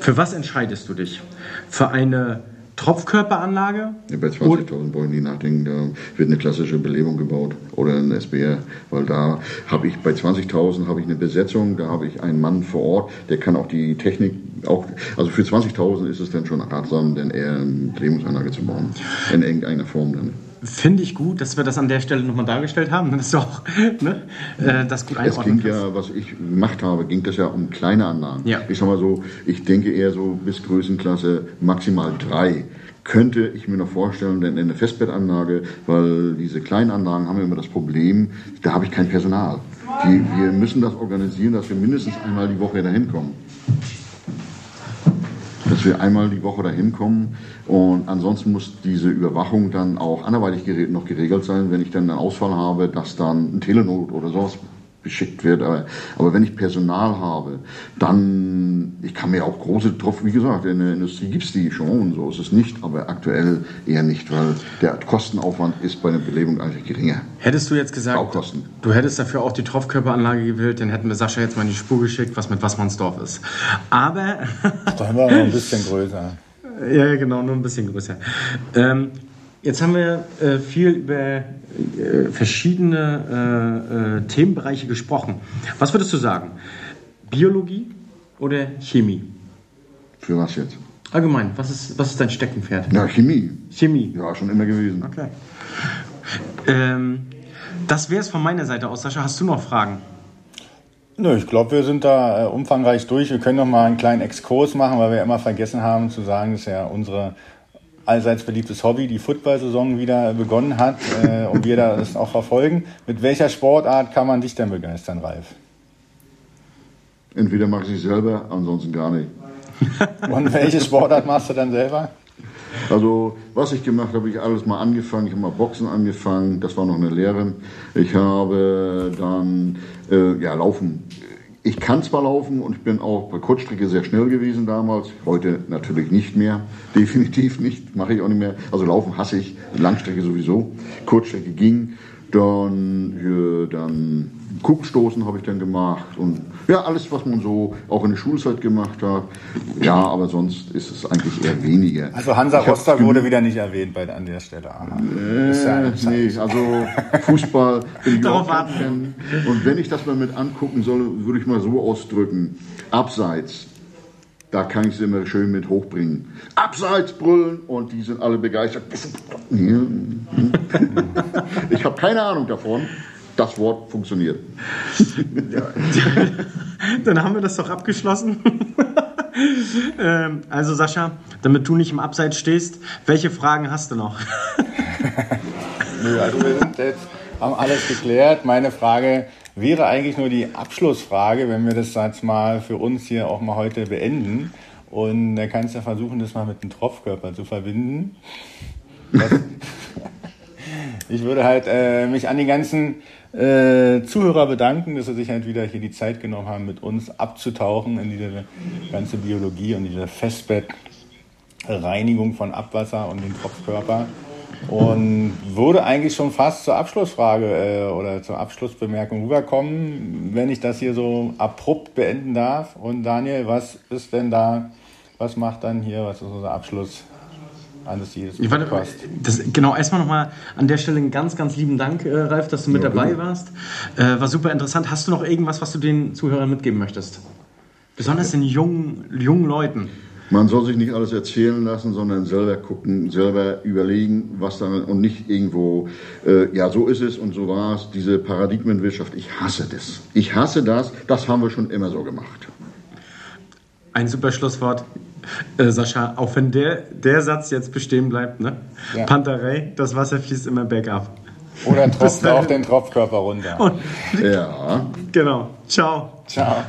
Für was entscheidest du dich? Für eine Tropfkörperanlage? Ja, bei 20.000 wollen die nachdenken, da wird eine klassische Belebung gebaut oder ein SBR, weil da habe ich bei 20.000 habe ich eine Besetzung, da habe ich einen Mann vor Ort, der kann auch die Technik auch, also für 20.000 ist es dann schon ratsam, denn eher eine Belebungsanlage zu bauen, in irgendeiner Form dann. Finde ich gut, dass wir das an der Stelle nochmal dargestellt haben. Das ist auch ne, äh, das gut Es ging ja, was ich gemacht habe, ging das ja um kleine Anlagen. Ja. Ich sag mal so, ich denke eher so bis Größenklasse maximal drei könnte ich mir noch vorstellen, denn eine Festbettanlage, weil diese kleinen Anlagen haben immer das Problem, da habe ich kein Personal. Die, wir müssen das organisieren, dass wir mindestens einmal die Woche dahin kommen dass wir einmal die Woche dahin kommen. Und ansonsten muss diese Überwachung dann auch anderweitig noch geregelt sein, wenn ich dann einen Ausfall habe, dass dann ein Telenot oder sowas beschickt wird. Aber, aber wenn ich Personal habe, dann, ich kann mir auch große Tropfen, wie gesagt, in der Industrie gibt es die schon, so ist es nicht, aber aktuell eher nicht, weil der Kostenaufwand ist bei der Belebung eigentlich geringer. Hättest du jetzt gesagt, Baukosten. du hättest dafür auch die Tropfkörperanlage gewählt, dann hätten wir Sascha jetzt mal in die Spur geschickt, was mit Wassmannsdorf ist. Aber... Dann war noch ein bisschen größer. Ja, genau, nur ein bisschen größer. Ähm, Jetzt haben wir äh, viel über äh, verschiedene äh, äh, Themenbereiche gesprochen. Was würdest du sagen? Biologie oder Chemie? Für was jetzt? Allgemein, was ist, was ist dein Steckenpferd? Na, Chemie. Chemie. Ja, schon immer gewesen. Okay. Ähm, das wäre es von meiner Seite aus. Sascha, hast du noch Fragen? Nö, ich glaube, wir sind da äh, umfangreich durch. Wir können noch mal einen kleinen Exkurs machen, weil wir immer vergessen haben zu sagen, dass ja unsere allseits beliebtes Hobby, die Football-Saison wieder begonnen hat äh, und wir das auch verfolgen. Mit welcher Sportart kann man dich denn begeistern, Ralf? Entweder mache ich sie selber, ansonsten gar nicht. und welche Sportart machst du dann selber? Also, was ich gemacht habe, ich alles mal angefangen. Ich habe mal Boxen angefangen, das war noch eine Lehre. Ich habe dann äh, ja, Laufen. Ich kann zwar laufen und ich bin auch bei Kurzstrecke sehr schnell gewesen damals, heute natürlich nicht mehr, <laughs> definitiv nicht, mache ich auch nicht mehr. Also laufen hasse ich, Langstrecke sowieso, Kurzstrecke ging, dann, hier, dann Kugelstoßen habe ich dann gemacht und ja, alles, was man so auch in der Schulzeit gemacht hat. Ja, aber sonst ist es eigentlich eher weniger. Also Hansa Rostock wurde wieder nicht erwähnt bei, an der Stelle. Äh, ja nee, also Fußball bin ich auch kein Und wenn ich das mal mit angucken soll, würde ich mal so ausdrücken. Abseits, da kann ich sie immer schön mit hochbringen. Abseits brüllen und die sind alle begeistert. <laughs> Ich habe keine Ahnung davon das Wort funktioniert. <laughs> Dann haben wir das doch abgeschlossen. <laughs> Ähm, also Sascha, damit du nicht im Abseits stehst, welche Fragen hast du noch? Nö, also wir sind jetzt, haben alles geklärt. Meine Frage wäre eigentlich nur die Abschlussfrage, wenn wir das jetzt mal für uns hier auch mal heute beenden. Und da kannst du ja versuchen, das mal mit dem Tropfkörper zu verbinden. <laughs> ich würde halt äh, mich an die ganzen äh, Zuhörer bedanken, dass sie sich halt wieder hier die Zeit genommen haben, mit uns abzutauchen in diese ganze Biologie und diese Festbettreinigung von Abwasser und den Tropfkörper. Und würde eigentlich schon fast zur Abschlussfrage äh, oder zur Abschlussbemerkung rüberkommen, wenn ich das hier so abrupt beenden darf. Und Daniel, was ist denn da, was macht dann hier, was ist unser Abschluss? eines jedes Podcast. Das, genau, erstmal nochmal an der Stelle einen ganz, ganz lieben Dank, äh, Ralf, dass du mit ja, dabei bitte. warst. Äh, war super interessant. Hast du noch irgendwas, was du den Zuhörern mitgeben möchtest? Besonders den jungen, jungen Leuten. Man soll sich nicht alles erzählen lassen, sondern selber gucken, selber überlegen, was dann und nicht irgendwo, äh, ja, so ist es und so war es. Diese Paradigmenwirtschaft, ich hasse das. Ich hasse das. Das haben wir schon immer so gemacht. Ein super Schlusswort. Äh, Sascha, auch wenn der, der Satz jetzt bestehen bleibt, ne? Ja. Panterei, das Wasser fließt immer bergab. Oder <laughs> tropft auf den Tropfkörper runter. Und, ja. <laughs> Genau. Ciao. Ciao.